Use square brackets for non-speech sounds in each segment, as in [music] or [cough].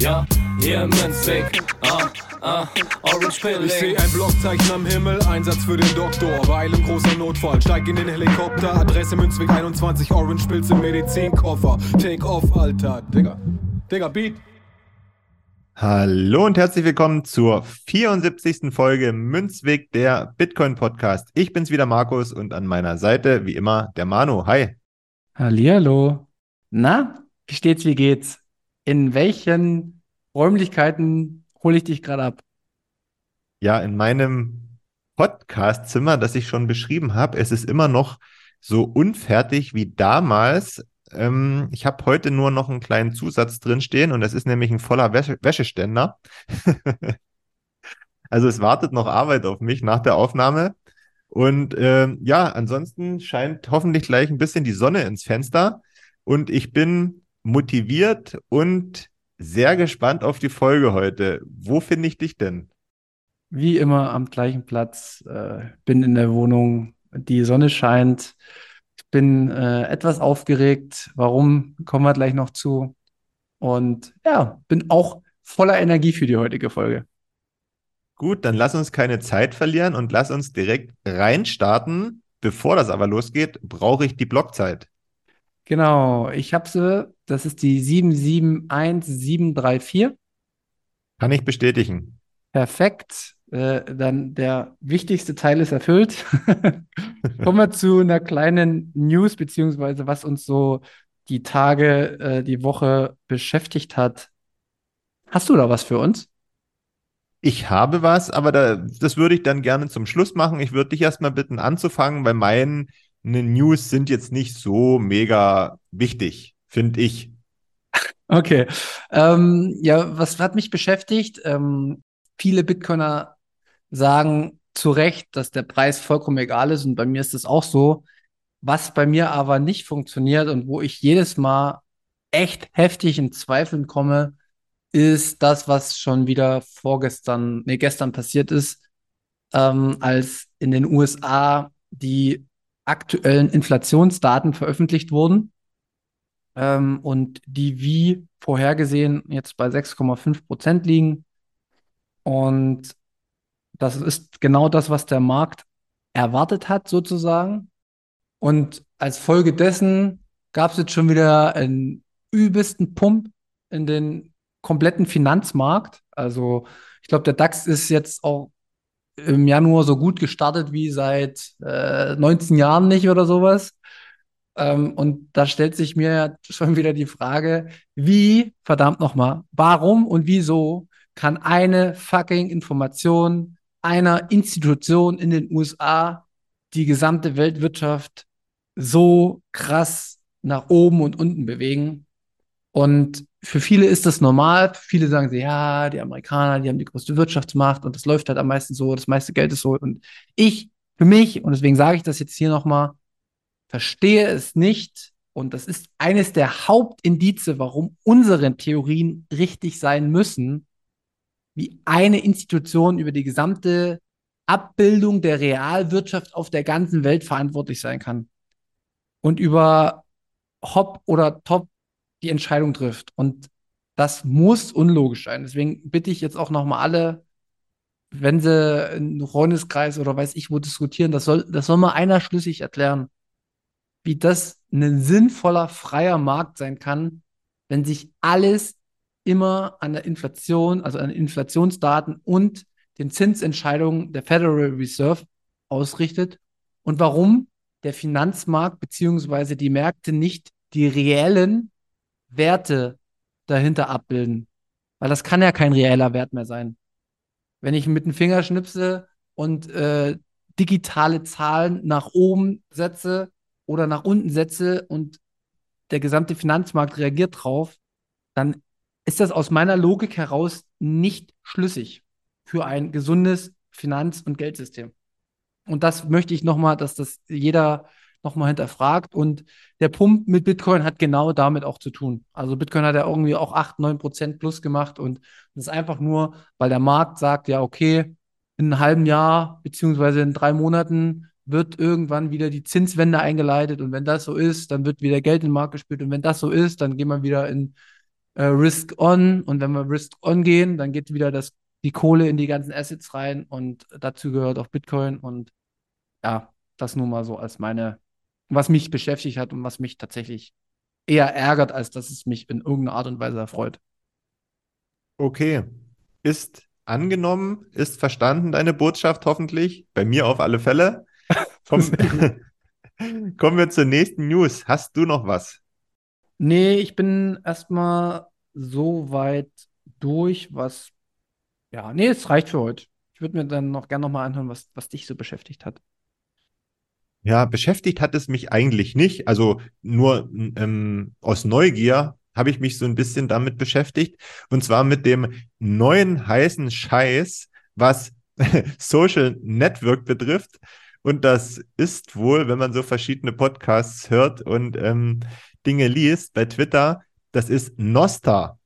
ja, hier im Münzweg, ah, ah, Orange Ich Pilling. seh ein Blockzeichen am Himmel, Einsatz für den Doktor. Weil im großer Notfall, steig in den Helikopter. Adresse Münzweg 21, Orange Pilz im Medizinkoffer. Take off, Alter. Digga. Digga, Beat. Hallo und herzlich willkommen zur 74. Folge Münzweg, der Bitcoin Podcast. Ich bin's wieder Markus und an meiner Seite wie immer der Manu. Hi. Hallihallo. Na, wie steht's, wie geht's? In welchen Räumlichkeiten hole ich dich gerade ab? Ja, in meinem Podcast-Zimmer, das ich schon beschrieben habe, es ist immer noch so unfertig wie damals. Ähm, ich habe heute nur noch einen kleinen Zusatz drin stehen und das ist nämlich ein voller Wäsche Wäscheständer. [laughs] Also es wartet noch Arbeit auf mich nach der Aufnahme. Und ähm, ja, ansonsten scheint hoffentlich gleich ein bisschen die Sonne ins Fenster. Und ich bin motiviert und sehr gespannt auf die Folge heute. Wo finde ich dich denn? Wie immer am gleichen Platz, äh, bin in der Wohnung, die Sonne scheint. Ich bin äh, etwas aufgeregt. Warum? Kommen wir gleich noch zu. Und ja, bin auch voller Energie für die heutige Folge. Gut, dann lass uns keine Zeit verlieren und lass uns direkt reinstarten. Bevor das aber losgeht, brauche ich die Blockzeit. Genau, ich habe sie. Das ist die 771734. Kann ich bestätigen. Perfekt. Äh, dann der wichtigste Teil ist erfüllt. [laughs] Kommen wir zu einer kleinen News, beziehungsweise was uns so die Tage, äh, die Woche beschäftigt hat. Hast du da was für uns? Ich habe was, aber da, das würde ich dann gerne zum Schluss machen. Ich würde dich erstmal bitten anzufangen, weil meine News sind jetzt nicht so mega wichtig, finde ich. Okay. Ähm, ja, was hat mich beschäftigt? Ähm, viele Bitcoiner sagen zu Recht, dass der Preis vollkommen egal ist und bei mir ist das auch so. Was bei mir aber nicht funktioniert und wo ich jedes Mal echt heftig in Zweifeln komme, ist das, was schon wieder vorgestern, nee, gestern passiert ist, ähm, als in den USA die aktuellen Inflationsdaten veröffentlicht wurden ähm, und die wie vorhergesehen jetzt bei 6,5 Prozent liegen. Und das ist genau das, was der Markt erwartet hat, sozusagen. Und als Folge dessen gab es jetzt schon wieder einen übelsten Pump in den kompletten Finanzmarkt. Also ich glaube, der DAX ist jetzt auch im Januar so gut gestartet wie seit äh, 19 Jahren nicht oder sowas. Ähm, und da stellt sich mir schon wieder die Frage, wie, verdammt nochmal, warum und wieso kann eine fucking Information einer Institution in den USA die gesamte Weltwirtschaft so krass nach oben und unten bewegen? Und für viele ist das normal. Viele sagen sie, ja, die Amerikaner, die haben die größte Wirtschaftsmacht und das läuft halt am meisten so, das meiste Geld ist so. Und ich, für mich, und deswegen sage ich das jetzt hier nochmal, verstehe es nicht. Und das ist eines der Hauptindize, warum unsere Theorien richtig sein müssen, wie eine Institution über die gesamte Abbildung der Realwirtschaft auf der ganzen Welt verantwortlich sein kann und über Hop oder Top die Entscheidung trifft. Und das muss unlogisch sein. Deswegen bitte ich jetzt auch nochmal alle, wenn sie in Freundeskreis oder weiß ich wo diskutieren, das soll, das soll mal einer schlüssig erklären, wie das ein sinnvoller, freier Markt sein kann, wenn sich alles immer an der Inflation, also an Inflationsdaten und den Zinsentscheidungen der Federal Reserve ausrichtet und warum der Finanzmarkt beziehungsweise die Märkte nicht die reellen Werte dahinter abbilden. Weil das kann ja kein reeller Wert mehr sein. Wenn ich mit dem Finger schnipse und äh, digitale Zahlen nach oben setze oder nach unten setze und der gesamte Finanzmarkt reagiert drauf, dann ist das aus meiner Logik heraus nicht schlüssig für ein gesundes Finanz- und Geldsystem. Und das möchte ich nochmal, dass das jeder nochmal hinterfragt. Und der Pump mit Bitcoin hat genau damit auch zu tun. Also Bitcoin hat ja irgendwie auch 8, 9 Prozent plus gemacht und das ist einfach nur, weil der Markt sagt, ja, okay, in einem halben Jahr beziehungsweise in drei Monaten wird irgendwann wieder die Zinswende eingeleitet und wenn das so ist, dann wird wieder Geld in den Markt gespielt und wenn das so ist, dann gehen wir wieder in äh, Risk On und wenn wir Risk On gehen, dann geht wieder das, die Kohle in die ganzen Assets rein und dazu gehört auch Bitcoin und ja, das nur mal so als meine was mich beschäftigt hat und was mich tatsächlich eher ärgert, als dass es mich in irgendeiner Art und Weise erfreut. Okay. Ist angenommen, ist verstanden deine Botschaft hoffentlich. Bei mir auf alle Fälle. [laughs] Komm, [laughs] kommen wir zur nächsten News. Hast du noch was? Nee, ich bin erstmal so weit durch, was. Ja, nee, es reicht für heute. Ich würde mir dann noch gerne nochmal anhören, was, was dich so beschäftigt hat. Ja, beschäftigt hat es mich eigentlich nicht. Also nur ähm, aus Neugier habe ich mich so ein bisschen damit beschäftigt. Und zwar mit dem neuen heißen Scheiß, was [laughs] Social Network betrifft. Und das ist wohl, wenn man so verschiedene Podcasts hört und ähm, Dinge liest bei Twitter, das ist Nosta.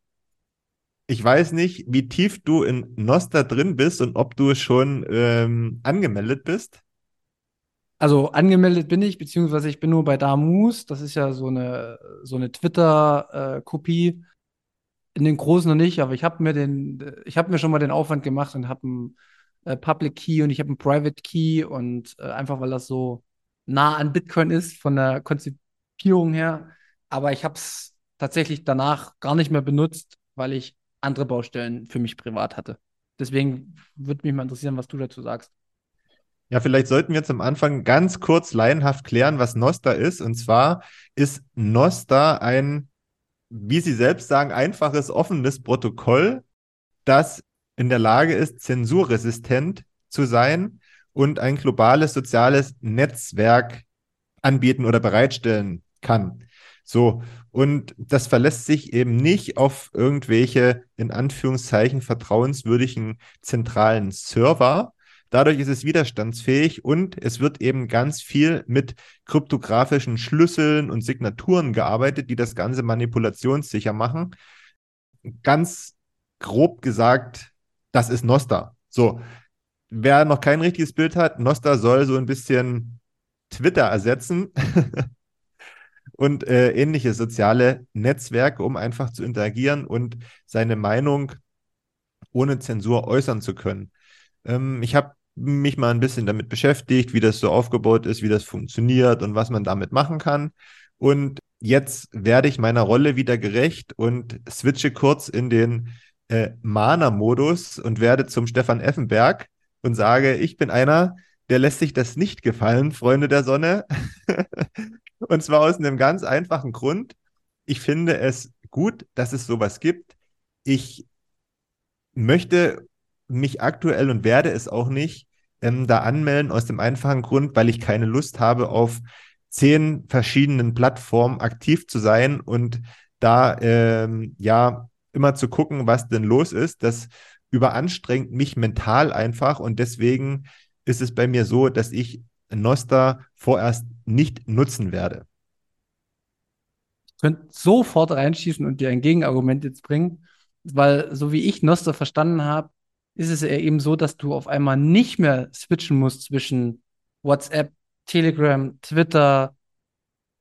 Ich weiß nicht, wie tief du in Nosta drin bist und ob du schon ähm, angemeldet bist. Also angemeldet bin ich, beziehungsweise ich bin nur bei Damus. Das ist ja so eine, so eine Twitter-Kopie. In den großen noch nicht, aber ich habe mir den, ich habe mir schon mal den Aufwand gemacht und habe einen äh, Public Key und ich habe einen Private Key und äh, einfach weil das so nah an Bitcoin ist von der Konzipierung her. Aber ich habe es tatsächlich danach gar nicht mehr benutzt, weil ich andere Baustellen für mich privat hatte. Deswegen würde mich mal interessieren, was du dazu sagst. Ja, vielleicht sollten wir zum Anfang ganz kurz laienhaft klären, was Nosta ist. Und zwar ist Nosta ein, wie Sie selbst sagen, einfaches, offenes Protokoll, das in der Lage ist, zensurresistent zu sein und ein globales soziales Netzwerk anbieten oder bereitstellen kann. So, und das verlässt sich eben nicht auf irgendwelche in Anführungszeichen vertrauenswürdigen zentralen Server, Dadurch ist es widerstandsfähig und es wird eben ganz viel mit kryptografischen Schlüsseln und Signaturen gearbeitet, die das Ganze manipulationssicher machen. Ganz grob gesagt, das ist Nosta. So, wer noch kein richtiges Bild hat, Nosta soll so ein bisschen Twitter ersetzen. [laughs] und äh, ähnliche soziale Netzwerke, um einfach zu interagieren und seine Meinung ohne Zensur äußern zu können. Ähm, ich habe mich mal ein bisschen damit beschäftigt, wie das so aufgebaut ist, wie das funktioniert und was man damit machen kann. Und jetzt werde ich meiner Rolle wieder gerecht und switche kurz in den äh, Mana-Modus und werde zum Stefan Effenberg und sage, ich bin einer, der lässt sich das nicht gefallen, Freunde der Sonne. [laughs] und zwar aus einem ganz einfachen Grund. Ich finde es gut, dass es sowas gibt. Ich möchte mich aktuell und werde es auch nicht ähm, da anmelden, aus dem einfachen Grund, weil ich keine Lust habe, auf zehn verschiedenen Plattformen aktiv zu sein und da ähm, ja immer zu gucken, was denn los ist. Das überanstrengt mich mental einfach und deswegen ist es bei mir so, dass ich Noster vorerst nicht nutzen werde. Ich könnte sofort reinschießen und dir ein Gegenargument jetzt bringen, weil so wie ich Noster verstanden habe, ist es eben so, dass du auf einmal nicht mehr switchen musst zwischen WhatsApp, Telegram, Twitter,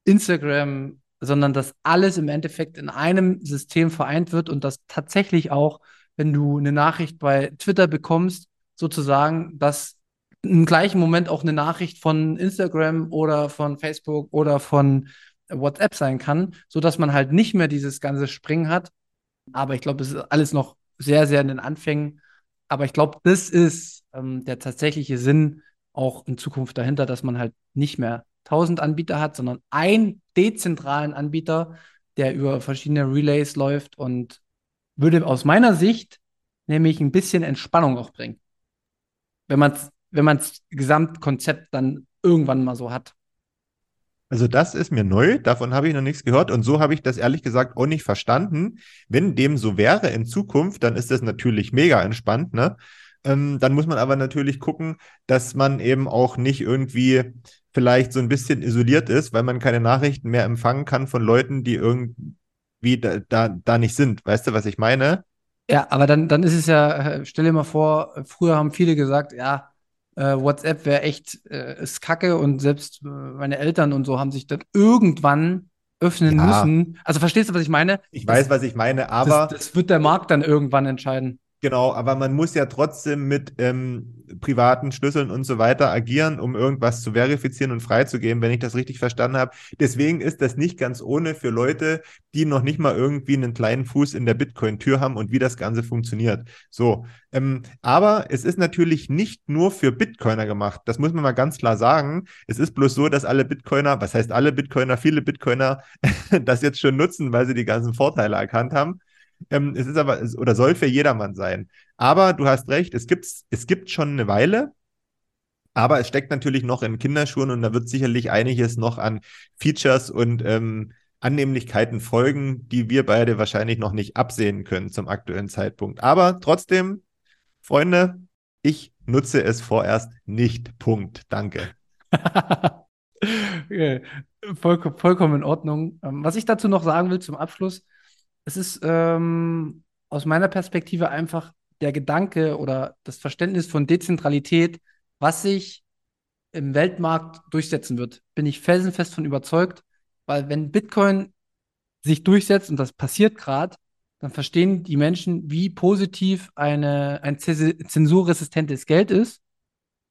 Instagram, sondern dass alles im Endeffekt in einem System vereint wird und dass tatsächlich auch, wenn du eine Nachricht bei Twitter bekommst, sozusagen, dass im gleichen Moment auch eine Nachricht von Instagram oder von Facebook oder von WhatsApp sein kann, so dass man halt nicht mehr dieses ganze Springen hat. Aber ich glaube, es ist alles noch sehr, sehr in den Anfängen. Aber ich glaube, das ist ähm, der tatsächliche Sinn auch in Zukunft dahinter, dass man halt nicht mehr 1000 Anbieter hat, sondern einen dezentralen Anbieter, der über verschiedene Relays läuft und würde aus meiner Sicht nämlich ein bisschen Entspannung auch bringen. Wenn man wenn man das Gesamtkonzept dann irgendwann mal so hat. Also das ist mir neu, davon habe ich noch nichts gehört und so habe ich das ehrlich gesagt auch nicht verstanden. Wenn dem so wäre in Zukunft, dann ist das natürlich mega entspannt, ne? Ähm, dann muss man aber natürlich gucken, dass man eben auch nicht irgendwie vielleicht so ein bisschen isoliert ist, weil man keine Nachrichten mehr empfangen kann von Leuten, die irgendwie da, da, da nicht sind. Weißt du, was ich meine? Ja, aber dann, dann ist es ja, äh, stell dir mal vor, früher haben viele gesagt, ja, äh, WhatsApp wäre echt, äh, ist kacke und selbst äh, meine Eltern und so haben sich dann irgendwann öffnen ja. müssen. Also verstehst du, was ich meine? Ich das, weiß, was ich meine, aber. Das, das wird der Markt dann irgendwann entscheiden. Genau, aber man muss ja trotzdem mit ähm, privaten Schlüsseln und so weiter agieren, um irgendwas zu verifizieren und freizugeben, wenn ich das richtig verstanden habe. Deswegen ist das nicht ganz ohne für Leute, die noch nicht mal irgendwie einen kleinen Fuß in der Bitcoin-Tür haben und wie das Ganze funktioniert. So, ähm, aber es ist natürlich nicht nur für Bitcoiner gemacht. Das muss man mal ganz klar sagen. Es ist bloß so, dass alle Bitcoiner, was heißt alle Bitcoiner, viele Bitcoiner [laughs] das jetzt schon nutzen, weil sie die ganzen Vorteile erkannt haben. Ähm, es ist aber, oder soll für jedermann sein. Aber du hast recht, es, gibt's, es gibt schon eine Weile, aber es steckt natürlich noch in Kinderschuhen und da wird sicherlich einiges noch an Features und ähm, Annehmlichkeiten folgen, die wir beide wahrscheinlich noch nicht absehen können zum aktuellen Zeitpunkt. Aber trotzdem, Freunde, ich nutze es vorerst nicht. Punkt. Danke. [laughs] Voll, vollkommen in Ordnung. Ähm, was ich dazu noch sagen will zum Abschluss, es ist ähm, aus meiner Perspektive einfach der Gedanke oder das Verständnis von Dezentralität, was sich im Weltmarkt durchsetzen wird. Bin ich felsenfest von überzeugt, weil wenn Bitcoin sich durchsetzt und das passiert gerade, dann verstehen die Menschen, wie positiv eine, ein zensurresistentes Geld ist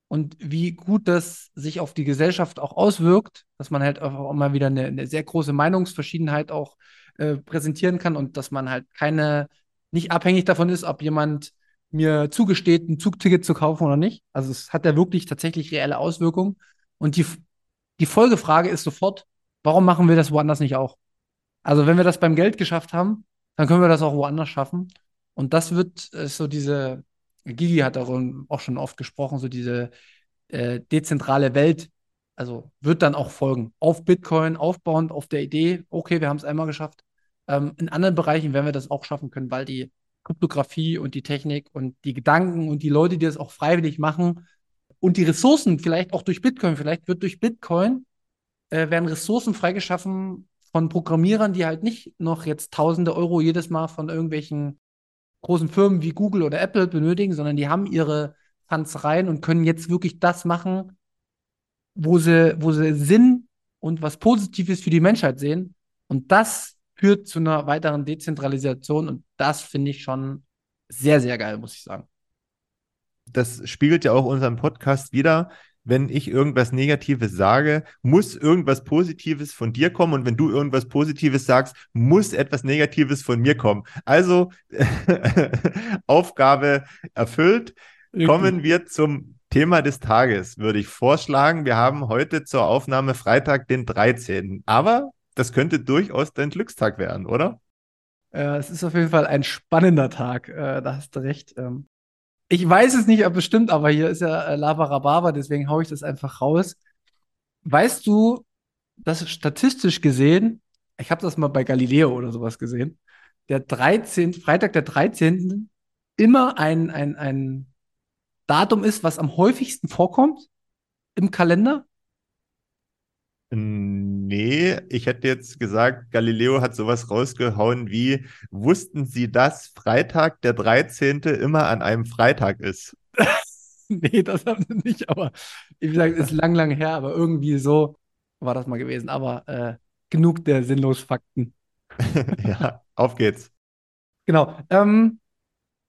und wie gut das sich auf die Gesellschaft auch auswirkt, dass man halt auch mal wieder eine, eine sehr große Meinungsverschiedenheit auch äh, präsentieren kann und dass man halt keine, nicht abhängig davon ist, ob jemand mir zugesteht, ein Zugticket zu kaufen oder nicht. Also es hat ja wirklich tatsächlich reelle Auswirkungen. Und die, die Folgefrage ist sofort, warum machen wir das woanders nicht auch? Also wenn wir das beim Geld geschafft haben, dann können wir das auch woanders schaffen. Und das wird äh, so diese, Gigi hat darum auch schon oft gesprochen, so diese äh, dezentrale Welt, also wird dann auch folgen. Auf Bitcoin aufbauend, auf der Idee, okay, wir haben es einmal geschafft. Ähm, in anderen Bereichen werden wir das auch schaffen können, weil die Kryptographie und die Technik und die Gedanken und die Leute, die das auch freiwillig machen und die Ressourcen, vielleicht auch durch Bitcoin, vielleicht wird durch Bitcoin, äh, werden Ressourcen freigeschaffen von Programmierern, die halt nicht noch jetzt tausende Euro jedes Mal von irgendwelchen großen Firmen wie Google oder Apple benötigen, sondern die haben ihre Funds rein und können jetzt wirklich das machen, wo sie, wo sie Sinn und was Positives für die Menschheit sehen. Und das führt zu einer weiteren Dezentralisation und das finde ich schon sehr, sehr geil, muss ich sagen. Das spiegelt ja auch unseren Podcast wieder. Wenn ich irgendwas Negatives sage, muss irgendwas Positives von dir kommen und wenn du irgendwas Positives sagst, muss etwas Negatives von mir kommen. Also [laughs] Aufgabe erfüllt. Kommen wir zum Thema des Tages, würde ich vorschlagen. Wir haben heute zur Aufnahme Freitag, den 13. Aber das könnte durchaus dein Glückstag werden, oder? Äh, es ist auf jeden Fall ein spannender Tag, äh, da hast du recht. Ähm, ich weiß es nicht, ob es stimmt, aber hier ist ja äh, Lava Rababa, deswegen haue ich das einfach raus. Weißt du, dass statistisch gesehen, ich habe das mal bei Galileo oder sowas gesehen, der 13., Freitag der 13. immer ein, ein, ein Datum ist, was am häufigsten vorkommt im Kalender? Nee. nee, ich hätte jetzt gesagt, Galileo hat sowas rausgehauen wie, wussten Sie, dass Freitag der 13. immer an einem Freitag ist? [laughs] nee, das haben sie nicht, aber wie gesagt, ist lang, lang her, aber irgendwie so war das mal gewesen. Aber äh, genug der sinnlos Fakten. [laughs] ja, auf geht's. Genau. Ähm,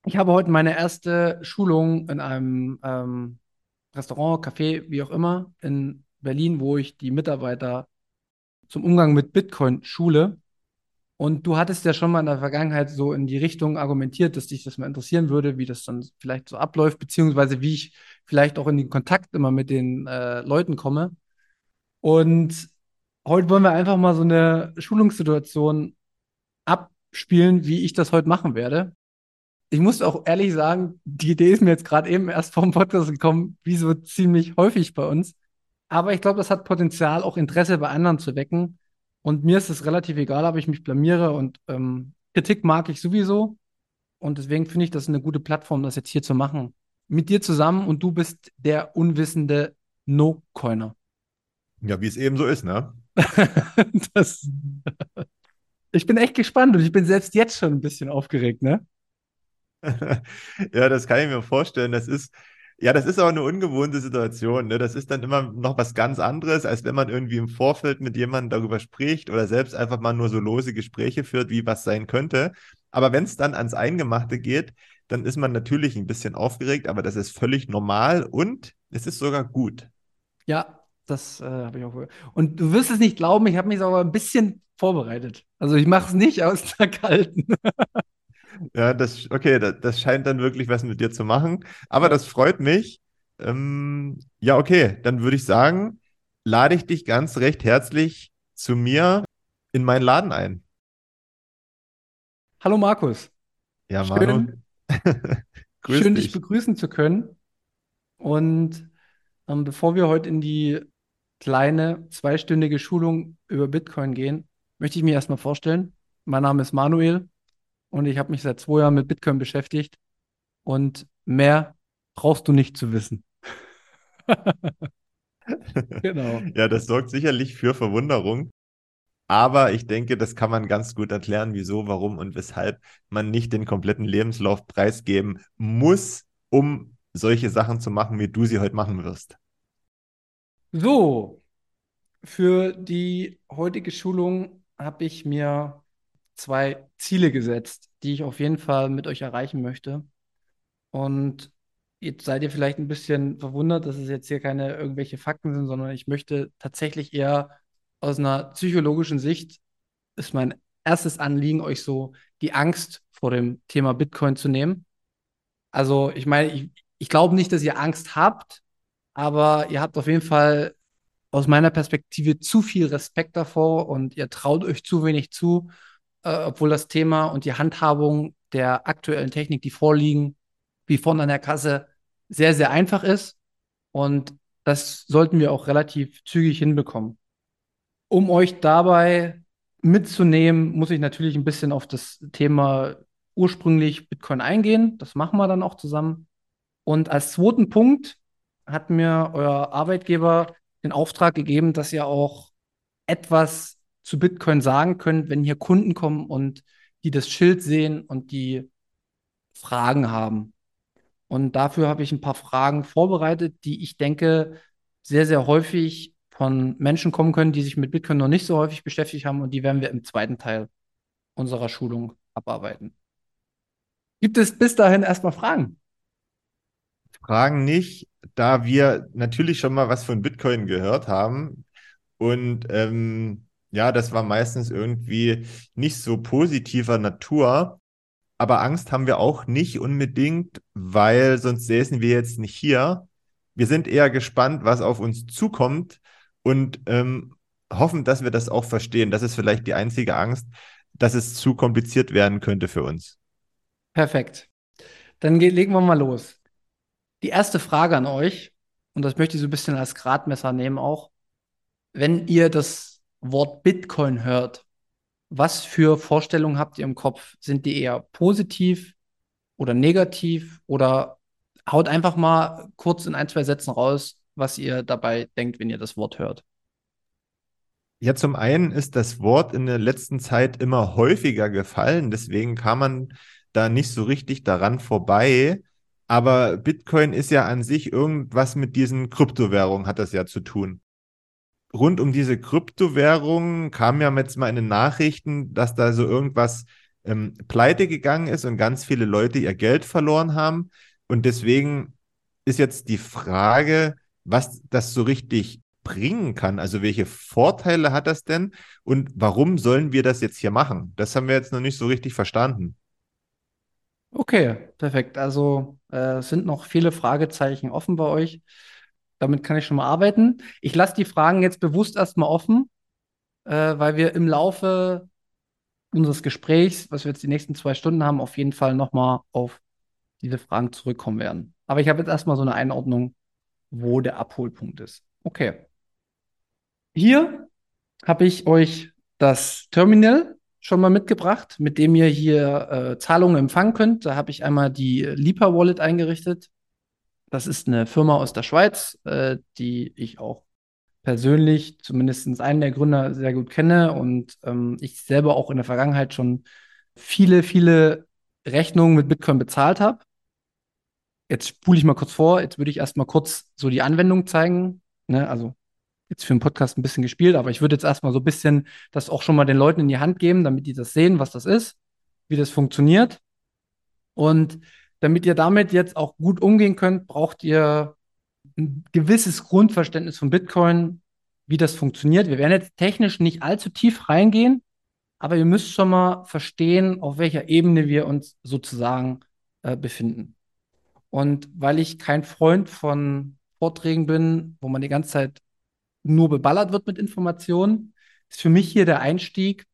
ich habe heute meine erste Schulung in einem ähm, Restaurant, Café, wie auch immer, in Berlin, wo ich die Mitarbeiter zum Umgang mit Bitcoin schule. Und du hattest ja schon mal in der Vergangenheit so in die Richtung argumentiert, dass dich das mal interessieren würde, wie das dann vielleicht so abläuft, beziehungsweise wie ich vielleicht auch in den Kontakt immer mit den äh, Leuten komme. Und heute wollen wir einfach mal so eine Schulungssituation abspielen, wie ich das heute machen werde. Ich muss auch ehrlich sagen, die Idee ist mir jetzt gerade eben erst vom Podcast gekommen, wie so ziemlich häufig bei uns. Aber ich glaube, das hat Potenzial, auch Interesse bei anderen zu wecken. Und mir ist es relativ egal, ob ich mich blamiere und ähm, Kritik mag ich sowieso. Und deswegen finde ich das eine gute Plattform, das jetzt hier zu machen. Mit dir zusammen und du bist der unwissende No-Coiner. Ja, wie es eben so ist, ne? [laughs] das, ich bin echt gespannt und ich bin selbst jetzt schon ein bisschen aufgeregt, ne? Ja, das kann ich mir vorstellen. Das ist, ja, das ist auch eine ungewohnte Situation. Ne? Das ist dann immer noch was ganz anderes, als wenn man irgendwie im Vorfeld mit jemandem darüber spricht oder selbst einfach mal nur so lose Gespräche führt, wie was sein könnte. Aber wenn es dann ans Eingemachte geht, dann ist man natürlich ein bisschen aufgeregt, aber das ist völlig normal und es ist sogar gut. Ja, das äh, habe ich auch gehört. Und du wirst es nicht glauben, ich habe mich aber ein bisschen vorbereitet. Also ich mache es nicht aus der kalten. [laughs] ja, das, okay, das, das, scheint dann wirklich was mit dir zu machen. Aber das freut mich. Ähm, ja, okay, dann würde ich sagen, lade ich dich ganz recht herzlich zu mir in meinen Laden ein. Hallo Markus. Ja, Manu. [laughs] Schön, schön dich. dich begrüßen zu können. Und ähm, bevor wir heute in die kleine zweistündige Schulung über Bitcoin gehen, möchte ich mich erstmal vorstellen. Mein Name ist Manuel und ich habe mich seit zwei Jahren mit Bitcoin beschäftigt und mehr brauchst du nicht zu wissen. [laughs] genau. Ja, das sorgt sicherlich für Verwunderung. Aber ich denke, das kann man ganz gut erklären, wieso, warum und weshalb man nicht den kompletten Lebenslauf preisgeben muss, um solche Sachen zu machen, wie du sie heute machen wirst. So, für die heutige Schulung habe ich mir zwei Ziele gesetzt, die ich auf jeden Fall mit euch erreichen möchte. Und jetzt seid ihr vielleicht ein bisschen verwundert, dass es jetzt hier keine irgendwelche Fakten sind, sondern ich möchte tatsächlich eher aus einer psychologischen Sicht, ist mein erstes Anliegen, euch so die Angst vor dem Thema Bitcoin zu nehmen. Also ich meine, ich, ich glaube nicht, dass ihr Angst habt, aber ihr habt auf jeden Fall aus meiner Perspektive zu viel Respekt davor und ihr traut euch zu wenig zu, äh, obwohl das Thema und die Handhabung der aktuellen Technik, die vorliegen, wie vorne an der Kasse, sehr, sehr einfach ist. Und das sollten wir auch relativ zügig hinbekommen. Um euch dabei mitzunehmen, muss ich natürlich ein bisschen auf das Thema ursprünglich Bitcoin eingehen. Das machen wir dann auch zusammen. Und als zweiten Punkt hat mir euer Arbeitgeber den Auftrag gegeben, dass ihr auch etwas zu Bitcoin sagen könnt, wenn hier Kunden kommen und die das Schild sehen und die Fragen haben. Und dafür habe ich ein paar Fragen vorbereitet, die ich denke sehr, sehr häufig von Menschen kommen können, die sich mit Bitcoin noch nicht so häufig beschäftigt haben. Und die werden wir im zweiten Teil unserer Schulung abarbeiten. Gibt es bis dahin erstmal Fragen? Fragen nicht, da wir natürlich schon mal was von Bitcoin gehört haben. Und ähm, ja, das war meistens irgendwie nicht so positiver Natur. Aber Angst haben wir auch nicht unbedingt, weil sonst säßen wir jetzt nicht hier. Wir sind eher gespannt, was auf uns zukommt und ähm, hoffen, dass wir das auch verstehen. Das ist vielleicht die einzige Angst, dass es zu kompliziert werden könnte für uns. Perfekt. Dann legen wir mal los. Die erste Frage an euch, und das möchte ich so ein bisschen als Gradmesser nehmen auch, wenn ihr das Wort Bitcoin hört, was für Vorstellungen habt ihr im Kopf? Sind die eher positiv oder negativ? Oder haut einfach mal kurz in ein, zwei Sätzen raus, was ihr dabei denkt, wenn ihr das Wort hört. Ja, zum einen ist das Wort in der letzten Zeit immer häufiger gefallen, deswegen kam man da nicht so richtig daran vorbei. Aber Bitcoin ist ja an sich irgendwas mit diesen Kryptowährungen, hat das ja zu tun. Rund um diese Kryptowährungen kam ja jetzt mal in den Nachrichten, dass da so irgendwas ähm, pleite gegangen ist und ganz viele Leute ihr Geld verloren haben. Und deswegen ist jetzt die Frage, was das so richtig bringen kann. Also welche Vorteile hat das denn und warum sollen wir das jetzt hier machen? Das haben wir jetzt noch nicht so richtig verstanden. Okay, perfekt. Also äh, sind noch viele Fragezeichen offen bei euch. Damit kann ich schon mal arbeiten. Ich lasse die Fragen jetzt bewusst erstmal offen, äh, weil wir im Laufe unseres Gesprächs, was wir jetzt die nächsten zwei Stunden haben, auf jeden Fall nochmal auf diese Fragen zurückkommen werden. Aber ich habe jetzt erstmal so eine Einordnung, wo der Abholpunkt ist. Okay. Hier habe ich euch das Terminal schon mal mitgebracht, mit dem ihr hier äh, Zahlungen empfangen könnt. Da habe ich einmal die Lipa Wallet eingerichtet. Das ist eine Firma aus der Schweiz, äh, die ich auch persönlich, zumindest einen der Gründer, sehr gut kenne und ähm, ich selber auch in der Vergangenheit schon viele, viele Rechnungen mit Bitcoin bezahlt habe. Jetzt spule ich mal kurz vor. Jetzt würde ich erstmal kurz so die Anwendung zeigen. Ne? Also jetzt für den Podcast ein bisschen gespielt, aber ich würde jetzt erstmal so ein bisschen das auch schon mal den Leuten in die Hand geben, damit die das sehen, was das ist, wie das funktioniert. Und damit ihr damit jetzt auch gut umgehen könnt, braucht ihr ein gewisses Grundverständnis von Bitcoin, wie das funktioniert. Wir werden jetzt technisch nicht allzu tief reingehen, aber ihr müsst schon mal verstehen, auf welcher Ebene wir uns sozusagen äh, befinden. Und weil ich kein Freund von Vorträgen bin, wo man die ganze Zeit nur beballert wird mit Informationen, ist für mich hier der Einstieg.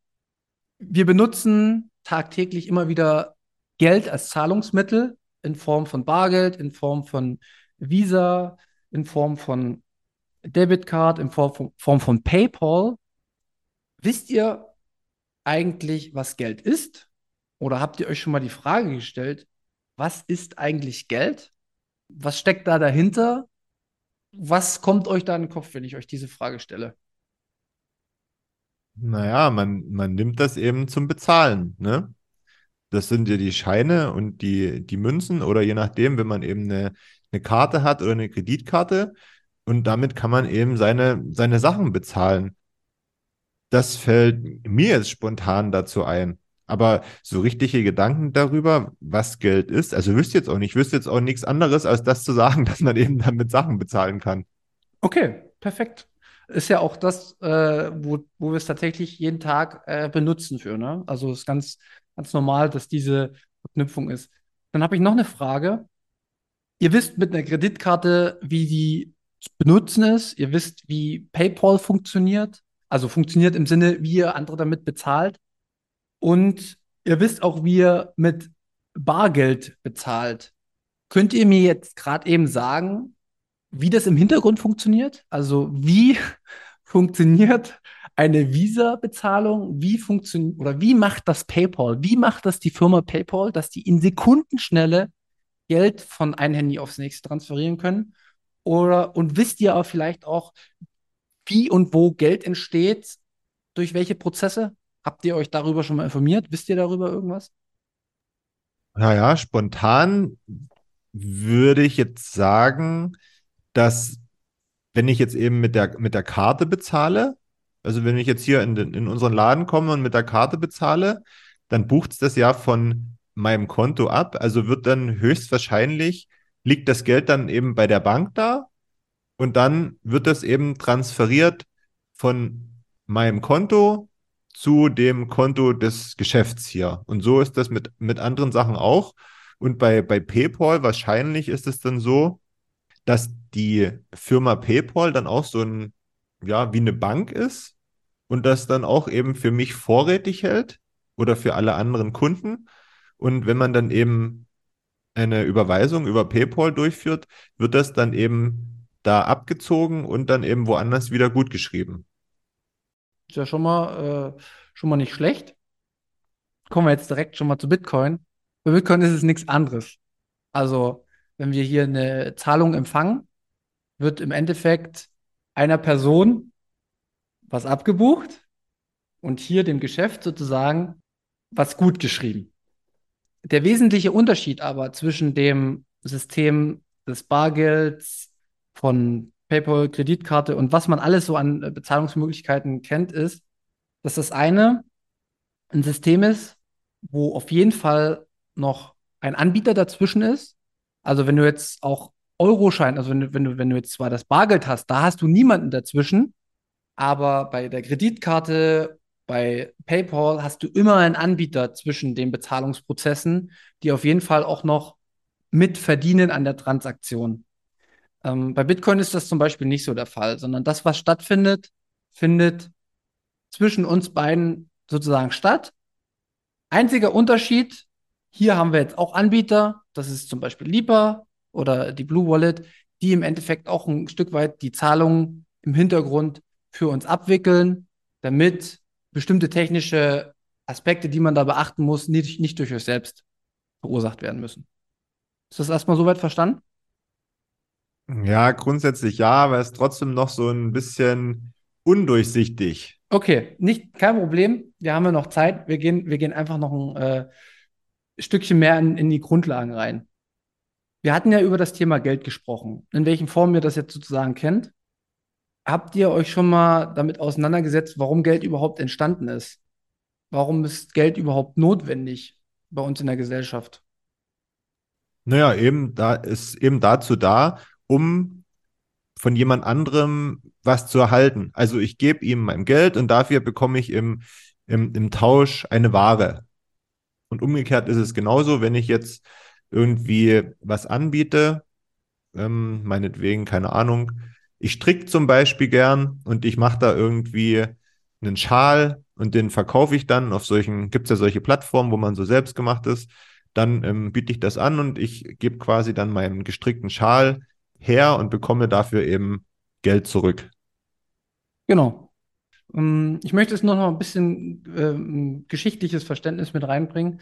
Wir benutzen tagtäglich immer wieder Geld als Zahlungsmittel in Form von Bargeld, in Form von Visa, in Form von Debitcard, in Form von, Form von PayPal. Wisst ihr eigentlich, was Geld ist? Oder habt ihr euch schon mal die Frage gestellt, was ist eigentlich Geld? Was steckt da dahinter? Was kommt euch da in den Kopf, wenn ich euch diese Frage stelle? Naja, man, man nimmt das eben zum Bezahlen, ne? Das sind ja die Scheine und die, die Münzen oder je nachdem, wenn man eben eine, eine Karte hat oder eine Kreditkarte und damit kann man eben seine, seine Sachen bezahlen. Das fällt mir jetzt spontan dazu ein. Aber so richtige Gedanken darüber, was Geld ist, also wüsste jetzt auch nicht, wüsste jetzt auch nichts anderes, als das zu sagen, [laughs] dass man eben damit Sachen bezahlen kann. Okay, perfekt. Ist ja auch das, äh, wo, wo wir es tatsächlich jeden Tag äh, benutzen für. Ne? Also ist ganz, ganz normal, dass diese Verknüpfung ist. Dann habe ich noch eine Frage. Ihr wisst mit einer Kreditkarte, wie die zu benutzen ist. Ihr wisst, wie PayPal funktioniert. Also funktioniert im Sinne, wie ihr andere damit bezahlt. Und ihr wisst auch, wie ihr mit Bargeld bezahlt. Könnt ihr mir jetzt gerade eben sagen, wie das im Hintergrund funktioniert? Also wie [laughs] funktioniert eine Visa-Bezahlung? Wie funktioniert oder wie macht das PayPal? Wie macht das die Firma PayPal, dass die in Sekundenschnelle Geld von einem Handy aufs nächste transferieren können? Oder und wisst ihr auch vielleicht auch, wie und wo Geld entsteht? Durch welche Prozesse? Habt ihr euch darüber schon mal informiert? Wisst ihr darüber irgendwas? Naja, spontan würde ich jetzt sagen, dass wenn ich jetzt eben mit der, mit der Karte bezahle, also wenn ich jetzt hier in, den, in unseren Laden komme und mit der Karte bezahle, dann bucht es das ja von meinem Konto ab. Also wird dann höchstwahrscheinlich, liegt das Geld dann eben bei der Bank da und dann wird das eben transferiert von meinem Konto zu dem Konto des Geschäfts hier. Und so ist das mit, mit anderen Sachen auch. Und bei, bei PayPal wahrscheinlich ist es dann so, dass die Firma PayPal dann auch so ein, ja, wie eine Bank ist und das dann auch eben für mich vorrätig hält oder für alle anderen Kunden. Und wenn man dann eben eine Überweisung über PayPal durchführt, wird das dann eben da abgezogen und dann eben woanders wieder gut geschrieben. Ist ja schon mal, äh, schon mal nicht schlecht. Kommen wir jetzt direkt schon mal zu Bitcoin. Bei Bitcoin ist es nichts anderes. Also, wenn wir hier eine Zahlung empfangen, wird im Endeffekt einer Person was abgebucht und hier dem Geschäft sozusagen was gut geschrieben. Der wesentliche Unterschied aber zwischen dem System des Bargelds von PayPal, Kreditkarte und was man alles so an äh, Bezahlungsmöglichkeiten kennt, ist, dass das eine ein System ist, wo auf jeden Fall noch ein Anbieter dazwischen ist. Also wenn du jetzt auch Euroschein, also wenn du, wenn du, wenn du jetzt zwar das Bargeld hast, da hast du niemanden dazwischen, aber bei der Kreditkarte, bei PayPal hast du immer einen Anbieter zwischen den Bezahlungsprozessen, die auf jeden Fall auch noch mit verdienen an der Transaktion. Ähm, bei Bitcoin ist das zum Beispiel nicht so der Fall, sondern das, was stattfindet, findet zwischen uns beiden sozusagen statt. Einziger Unterschied, hier haben wir jetzt auch Anbieter, das ist zum Beispiel Lipa oder die Blue Wallet, die im Endeffekt auch ein Stück weit die Zahlungen im Hintergrund für uns abwickeln, damit bestimmte technische Aspekte, die man da beachten muss, nicht, nicht durch euch selbst verursacht werden müssen. Ist das erstmal soweit verstanden? Ja, grundsätzlich ja, aber es ist trotzdem noch so ein bisschen undurchsichtig. Okay, nicht, kein Problem. Wir haben ja noch Zeit. Wir gehen, wir gehen einfach noch ein äh, Stückchen mehr in, in die Grundlagen rein. Wir hatten ja über das Thema Geld gesprochen, in welchen Formen ihr das jetzt sozusagen kennt. Habt ihr euch schon mal damit auseinandergesetzt, warum Geld überhaupt entstanden ist? Warum ist Geld überhaupt notwendig bei uns in der Gesellschaft? Naja, eben da ist eben dazu da, um von jemand anderem was zu erhalten. Also ich gebe ihm mein Geld und dafür bekomme ich im, im, im Tausch eine Ware. Und umgekehrt ist es genauso, wenn ich jetzt irgendwie was anbiete, ähm, meinetwegen, keine Ahnung, ich stricke zum Beispiel gern und ich mache da irgendwie einen Schal und den verkaufe ich dann auf solchen, gibt es ja solche Plattformen, wo man so selbst gemacht ist, dann ähm, biete ich das an und ich gebe quasi dann meinen gestrickten Schal her und bekomme dafür eben Geld zurück. Genau. Ähm, ich möchte es noch ein bisschen ähm, geschichtliches Verständnis mit reinbringen,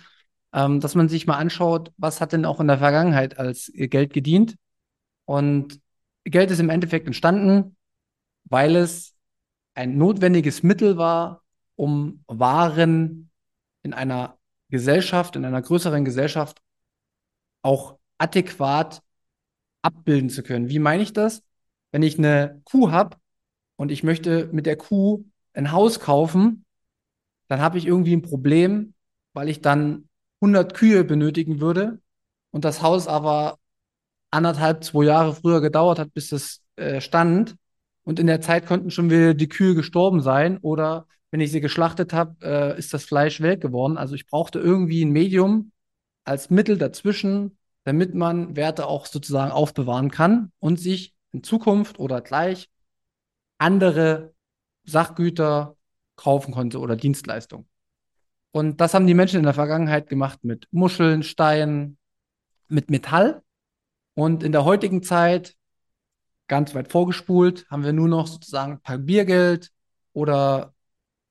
ähm, dass man sich mal anschaut, was hat denn auch in der Vergangenheit als Geld gedient. Und Geld ist im Endeffekt entstanden, weil es ein notwendiges Mittel war, um Waren in einer Gesellschaft, in einer größeren Gesellschaft auch adäquat abbilden zu können. Wie meine ich das? Wenn ich eine Kuh habe und ich möchte mit der Kuh ein Haus kaufen, dann habe ich irgendwie ein Problem, weil ich dann 100 Kühe benötigen würde und das Haus aber anderthalb, zwei Jahre früher gedauert hat, bis es äh, stand. Und in der Zeit konnten schon wieder die Kühe gestorben sein oder wenn ich sie geschlachtet habe, äh, ist das Fleisch welk geworden. Also ich brauchte irgendwie ein Medium als Mittel dazwischen, damit man Werte auch sozusagen aufbewahren kann und sich in Zukunft oder gleich andere Sachgüter kaufen konnte oder Dienstleistungen. Und das haben die Menschen in der Vergangenheit gemacht mit Muscheln, Steinen, mit Metall. Und in der heutigen Zeit, ganz weit vorgespult, haben wir nur noch sozusagen Papiergeld oder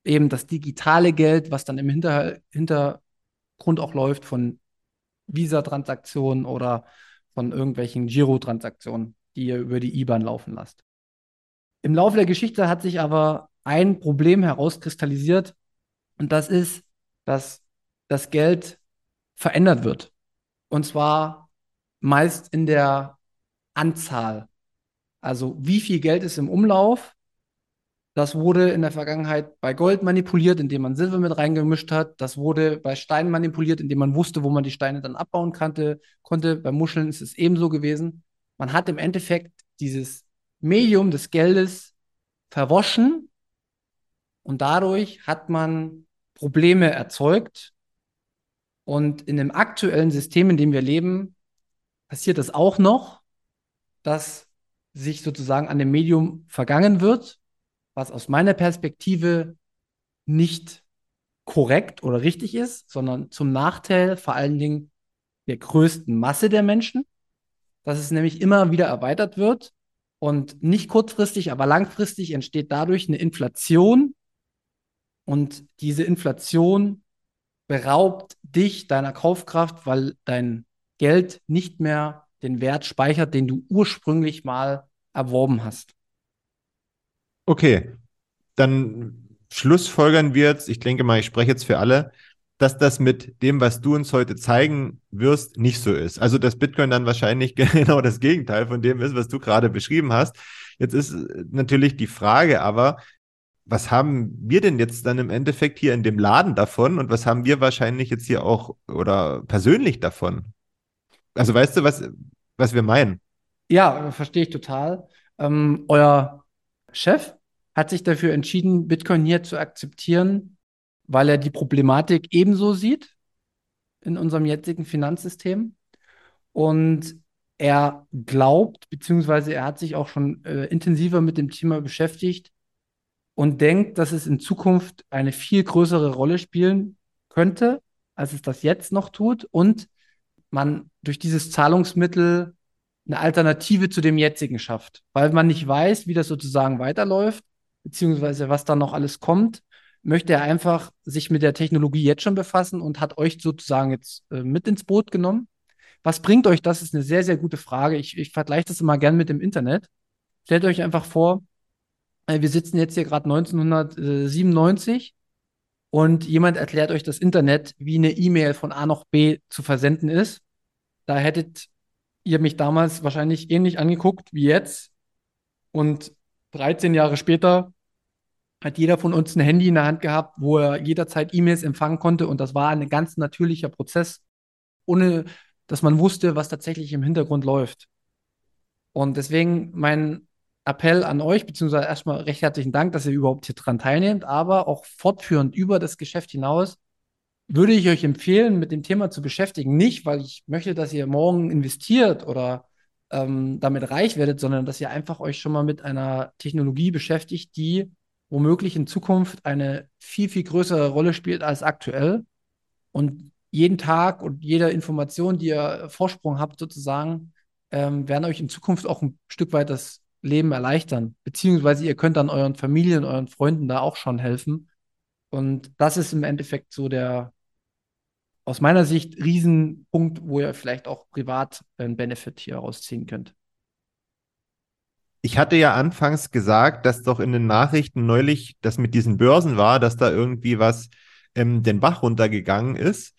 eben das digitale Geld, was dann im Hinter Hintergrund auch läuft von Visa-Transaktionen oder von irgendwelchen Giro-Transaktionen, die ihr über die IBAN laufen lasst. Im Laufe der Geschichte hat sich aber ein Problem herauskristallisiert und das ist, dass das Geld verändert wird. Und zwar meist in der Anzahl. Also wie viel Geld ist im Umlauf? Das wurde in der Vergangenheit bei Gold manipuliert, indem man Silber mit reingemischt hat. Das wurde bei Steinen manipuliert, indem man wusste, wo man die Steine dann abbauen konnte. konnte. Bei Muscheln ist es ebenso gewesen. Man hat im Endeffekt dieses Medium des Geldes verwaschen und dadurch hat man Probleme erzeugt. Und in dem aktuellen System, in dem wir leben, passiert es auch noch, dass sich sozusagen an dem Medium vergangen wird, was aus meiner Perspektive nicht korrekt oder richtig ist, sondern zum Nachteil vor allen Dingen der größten Masse der Menschen, dass es nämlich immer wieder erweitert wird und nicht kurzfristig, aber langfristig entsteht dadurch eine Inflation und diese Inflation beraubt dich deiner Kaufkraft, weil dein Geld nicht mehr den Wert speichert, den du ursprünglich mal erworben hast. Okay. dann schlussfolgern wir jetzt, ich denke mal, ich spreche jetzt für alle, dass das mit dem, was du uns heute zeigen wirst, nicht so ist. Also dass Bitcoin dann wahrscheinlich [laughs] genau das Gegenteil von dem ist, was du gerade beschrieben hast. Jetzt ist natürlich die Frage aber, was haben wir denn jetzt dann im Endeffekt hier in dem Laden davon und was haben wir wahrscheinlich jetzt hier auch oder persönlich davon? Also weißt du, was, was wir meinen? Ja, verstehe ich total. Ähm, euer Chef hat sich dafür entschieden, Bitcoin hier zu akzeptieren, weil er die Problematik ebenso sieht in unserem jetzigen Finanzsystem. Und er glaubt, beziehungsweise er hat sich auch schon äh, intensiver mit dem Thema beschäftigt und denkt, dass es in Zukunft eine viel größere Rolle spielen könnte, als es das jetzt noch tut. Und man durch dieses Zahlungsmittel eine Alternative zu dem jetzigen schafft, weil man nicht weiß, wie das sozusagen weiterläuft, beziehungsweise was da noch alles kommt, möchte er einfach sich mit der Technologie jetzt schon befassen und hat euch sozusagen jetzt äh, mit ins Boot genommen. Was bringt euch das? Ist eine sehr, sehr gute Frage. Ich, ich vergleiche das immer gern mit dem Internet. Stellt euch einfach vor, wir sitzen jetzt hier gerade 1997 und jemand erklärt euch das Internet, wie eine E-Mail von A nach B zu versenden ist. Da hättet ihr mich damals wahrscheinlich ähnlich angeguckt wie jetzt. Und 13 Jahre später hat jeder von uns ein Handy in der Hand gehabt, wo er jederzeit E-Mails empfangen konnte. Und das war ein ganz natürlicher Prozess, ohne dass man wusste, was tatsächlich im Hintergrund läuft. Und deswegen mein Appell an euch, beziehungsweise erstmal recht herzlichen Dank, dass ihr überhaupt hier dran teilnehmt, aber auch fortführend über das Geschäft hinaus würde ich euch empfehlen, mit dem Thema zu beschäftigen. Nicht, weil ich möchte, dass ihr morgen investiert oder ähm, damit reich werdet, sondern dass ihr einfach euch schon mal mit einer Technologie beschäftigt, die womöglich in Zukunft eine viel, viel größere Rolle spielt als aktuell. Und jeden Tag und jede Information, die ihr Vorsprung habt, sozusagen, ähm, werden euch in Zukunft auch ein Stück weit das Leben erleichtern. Beziehungsweise ihr könnt dann euren Familien, euren Freunden da auch schon helfen. Und das ist im Endeffekt so der, aus meiner Sicht Riesenpunkt, wo ihr vielleicht auch privat einen Benefit hier rausziehen könnt. Ich hatte ja anfangs gesagt, dass doch in den Nachrichten neulich das mit diesen Börsen war, dass da irgendwie was ähm, den Bach runtergegangen ist.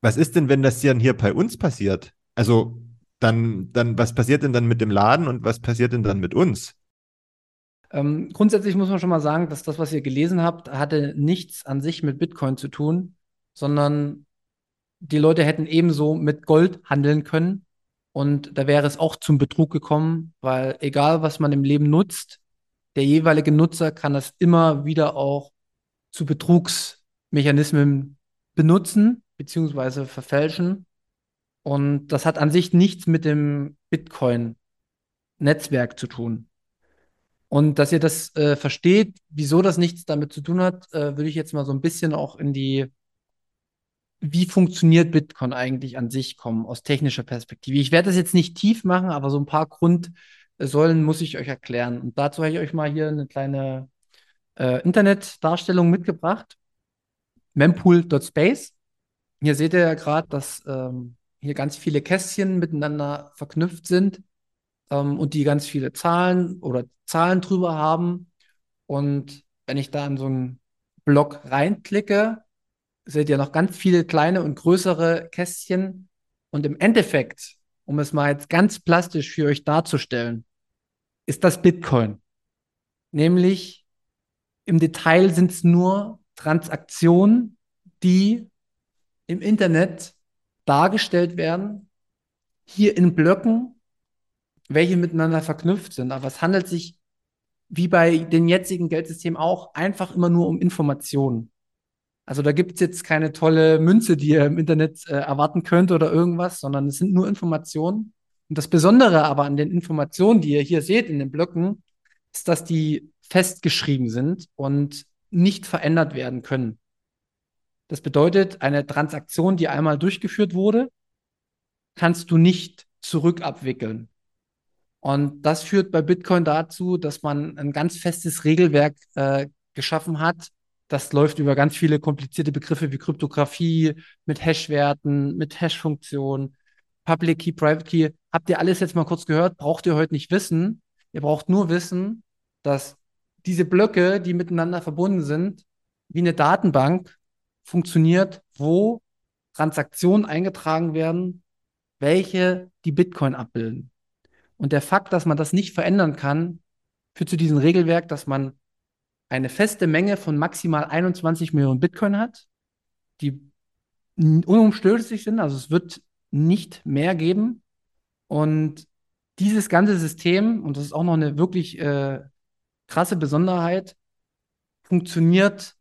Was ist denn, wenn das dann hier bei uns passiert? Also dann, dann, was passiert denn dann mit dem Laden und was passiert denn dann mit uns? Ähm, grundsätzlich muss man schon mal sagen, dass das, was ihr gelesen habt, hatte nichts an sich mit Bitcoin zu tun, sondern die Leute hätten ebenso mit Gold handeln können und da wäre es auch zum Betrug gekommen, weil egal was man im Leben nutzt, der jeweilige Nutzer kann das immer wieder auch zu Betrugsmechanismen benutzen beziehungsweise verfälschen. Und das hat an sich nichts mit dem Bitcoin-Netzwerk zu tun. Und dass ihr das äh, versteht, wieso das nichts damit zu tun hat, äh, würde ich jetzt mal so ein bisschen auch in die wie funktioniert Bitcoin eigentlich an sich kommen aus technischer Perspektive. Ich werde das jetzt nicht tief machen, aber so ein paar Grundsäulen muss ich euch erklären. Und dazu habe ich euch mal hier eine kleine äh, Internetdarstellung mitgebracht. mempool.space. Hier seht ihr ja gerade, dass ähm, hier ganz viele Kästchen miteinander verknüpft sind ähm, und die ganz viele Zahlen oder Zahlen drüber haben. Und wenn ich da in so einen Block reinklicke, seht ihr noch ganz viele kleine und größere Kästchen. Und im Endeffekt, um es mal jetzt ganz plastisch für euch darzustellen, ist das Bitcoin. Nämlich im Detail sind es nur Transaktionen, die im Internet dargestellt werden, hier in Blöcken, welche miteinander verknüpft sind. Aber es handelt sich, wie bei den jetzigen Geldsystemen auch, einfach immer nur um Informationen. Also da gibt es jetzt keine tolle Münze, die ihr im Internet äh, erwarten könnt oder irgendwas, sondern es sind nur Informationen. Und das Besondere aber an den Informationen, die ihr hier seht in den Blöcken, ist, dass die festgeschrieben sind und nicht verändert werden können. Das bedeutet, eine Transaktion, die einmal durchgeführt wurde, kannst du nicht zurückabwickeln. Und das führt bei Bitcoin dazu, dass man ein ganz festes Regelwerk äh, geschaffen hat, das läuft über ganz viele komplizierte Begriffe wie Kryptographie, mit Hashwerten, mit Hash-Funktionen, Public Key, Private Key. Habt ihr alles jetzt mal kurz gehört? Braucht ihr heute nicht wissen. Ihr braucht nur wissen, dass diese Blöcke, die miteinander verbunden sind, wie eine Datenbank funktioniert, wo Transaktionen eingetragen werden, welche die Bitcoin abbilden. Und der Fakt, dass man das nicht verändern kann, führt zu diesem Regelwerk, dass man eine feste Menge von maximal 21 Millionen Bitcoin hat, die unumstößlich sind. Also es wird nicht mehr geben. Und dieses ganze System, und das ist auch noch eine wirklich äh, krasse Besonderheit, funktioniert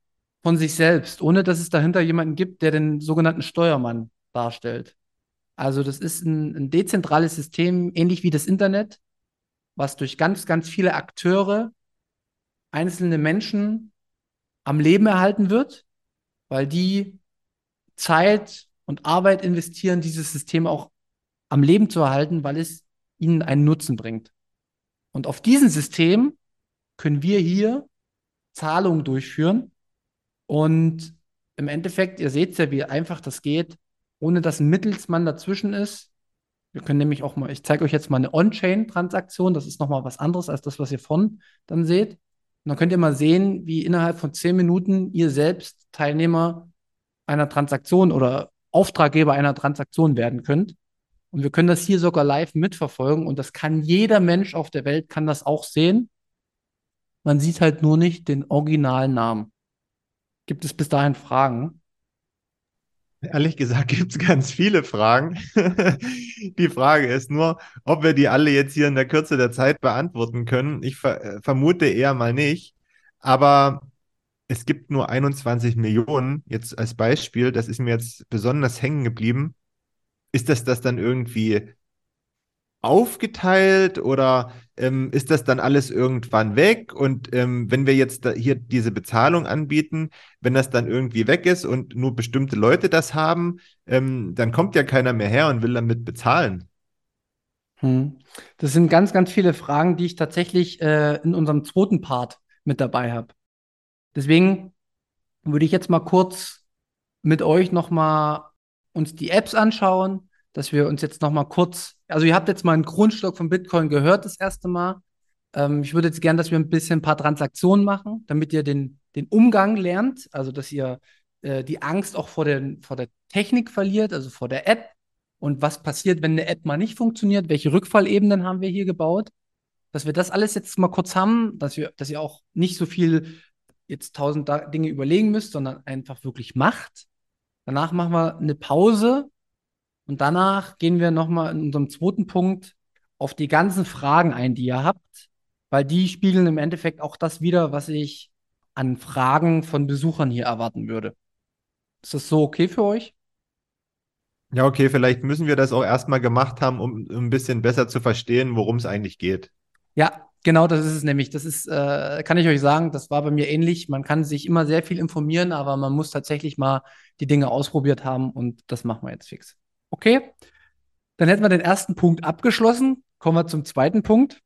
von sich selbst, ohne dass es dahinter jemanden gibt, der den sogenannten Steuermann darstellt. Also das ist ein, ein dezentrales System, ähnlich wie das Internet, was durch ganz, ganz viele Akteure, einzelne Menschen am Leben erhalten wird, weil die Zeit und Arbeit investieren, dieses System auch am Leben zu erhalten, weil es ihnen einen Nutzen bringt. Und auf diesem System können wir hier Zahlungen durchführen. Und im Endeffekt, ihr seht ja, wie einfach das geht, ohne dass ein Mittelsmann dazwischen ist. Wir können nämlich auch mal, ich zeige euch jetzt mal eine On-Chain-Transaktion. Das ist nochmal was anderes als das, was ihr von dann seht. Und dann könnt ihr mal sehen, wie innerhalb von zehn Minuten ihr selbst Teilnehmer einer Transaktion oder Auftraggeber einer Transaktion werden könnt. Und wir können das hier sogar live mitverfolgen und das kann jeder Mensch auf der Welt kann das auch sehen. Man sieht halt nur nicht den originalen Namen. Gibt es bis dahin Fragen? Ehrlich gesagt gibt es ganz viele Fragen. [laughs] die Frage ist nur, ob wir die alle jetzt hier in der Kürze der Zeit beantworten können. Ich ver äh, vermute eher mal nicht. Aber es gibt nur 21 Millionen, jetzt als Beispiel, das ist mir jetzt besonders hängen geblieben. Ist das das dann irgendwie aufgeteilt oder ähm, ist das dann alles irgendwann weg? Und ähm, wenn wir jetzt hier diese Bezahlung anbieten, wenn das dann irgendwie weg ist und nur bestimmte Leute das haben, ähm, dann kommt ja keiner mehr her und will damit bezahlen. Hm. Das sind ganz, ganz viele Fragen, die ich tatsächlich äh, in unserem zweiten Part mit dabei habe. Deswegen würde ich jetzt mal kurz mit euch nochmal uns die Apps anschauen, dass wir uns jetzt nochmal kurz, also ihr habt jetzt mal einen Grundstock von Bitcoin gehört das erste Mal. Ähm, ich würde jetzt gerne, dass wir ein bisschen ein paar Transaktionen machen, damit ihr den, den Umgang lernt, also dass ihr äh, die Angst auch vor, den, vor der Technik verliert, also vor der App. Und was passiert, wenn eine App mal nicht funktioniert, welche Rückfallebenen haben wir hier gebaut, dass wir das alles jetzt mal kurz haben, dass, wir, dass ihr auch nicht so viel jetzt tausend Dinge überlegen müsst, sondern einfach wirklich macht. Danach machen wir eine Pause und danach gehen wir nochmal in unserem zweiten Punkt auf die ganzen Fragen ein, die ihr habt, weil die spiegeln im Endeffekt auch das wieder, was ich an Fragen von Besuchern hier erwarten würde. Ist das so okay für euch? Ja, okay, vielleicht müssen wir das auch erstmal gemacht haben, um, um ein bisschen besser zu verstehen, worum es eigentlich geht. Ja, Genau, das ist es nämlich. Das ist, äh, kann ich euch sagen, das war bei mir ähnlich. Man kann sich immer sehr viel informieren, aber man muss tatsächlich mal die Dinge ausprobiert haben und das machen wir jetzt fix. Okay, dann hätten wir den ersten Punkt abgeschlossen. Kommen wir zum zweiten Punkt.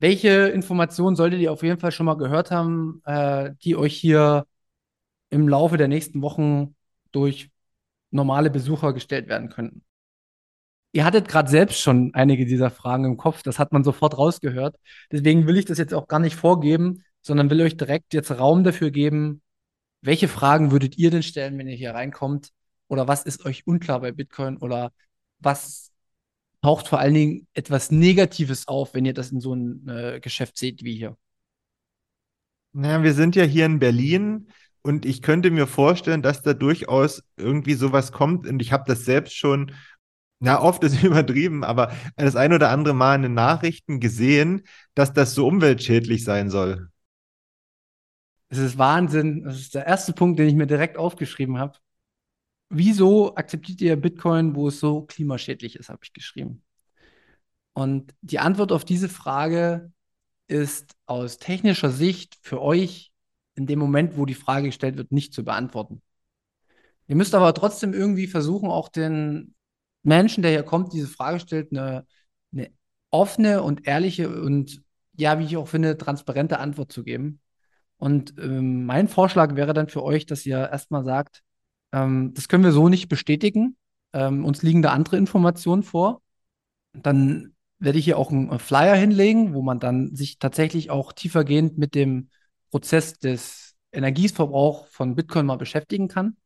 Welche Informationen solltet ihr auf jeden Fall schon mal gehört haben, äh, die euch hier im Laufe der nächsten Wochen durch normale Besucher gestellt werden könnten? Ihr hattet gerade selbst schon einige dieser Fragen im Kopf, das hat man sofort rausgehört. Deswegen will ich das jetzt auch gar nicht vorgeben, sondern will euch direkt jetzt Raum dafür geben, welche Fragen würdet ihr denn stellen, wenn ihr hier reinkommt? Oder was ist euch unklar bei Bitcoin? Oder was taucht vor allen Dingen etwas Negatives auf, wenn ihr das in so einem äh, Geschäft seht wie hier? Naja, wir sind ja hier in Berlin und ich könnte mir vorstellen, dass da durchaus irgendwie sowas kommt. Und ich habe das selbst schon ja, oft ist [laughs] übertrieben, aber das ein oder andere Mal in den Nachrichten gesehen, dass das so umweltschädlich sein soll. Es ist Wahnsinn. Das ist der erste Punkt, den ich mir direkt aufgeschrieben habe. Wieso akzeptiert ihr Bitcoin, wo es so klimaschädlich ist, habe ich geschrieben. Und die Antwort auf diese Frage ist aus technischer Sicht für euch in dem Moment, wo die Frage gestellt wird, nicht zu beantworten. Ihr müsst aber trotzdem irgendwie versuchen, auch den Menschen, der hier kommt, diese Frage stellt, eine, eine offene und ehrliche und ja, wie ich auch finde, transparente Antwort zu geben. Und ähm, mein Vorschlag wäre dann für euch, dass ihr erstmal sagt, ähm, das können wir so nicht bestätigen. Ähm, uns liegen da andere Informationen vor. Dann werde ich hier auch einen Flyer hinlegen, wo man dann sich tatsächlich auch tiefergehend mit dem Prozess des Energieverbrauchs von Bitcoin mal beschäftigen kann.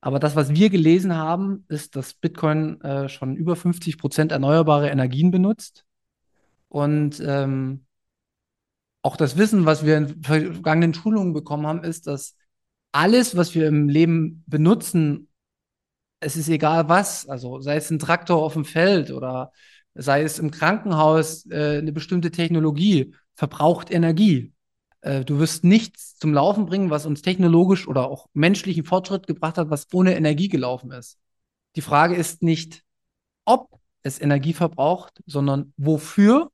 Aber das, was wir gelesen haben, ist, dass Bitcoin äh, schon über 50 Prozent erneuerbare Energien benutzt. Und ähm, auch das Wissen, was wir in vergangenen Schulungen bekommen haben, ist, dass alles, was wir im Leben benutzen, es ist egal was, also sei es ein Traktor auf dem Feld oder sei es im Krankenhaus äh, eine bestimmte Technologie, verbraucht Energie. Äh, du wirst nichts zum Laufen bringen, was uns technologisch oder auch menschlichen Fortschritt gebracht hat, was ohne Energie gelaufen ist. Die Frage ist nicht, ob es Energie verbraucht, sondern wofür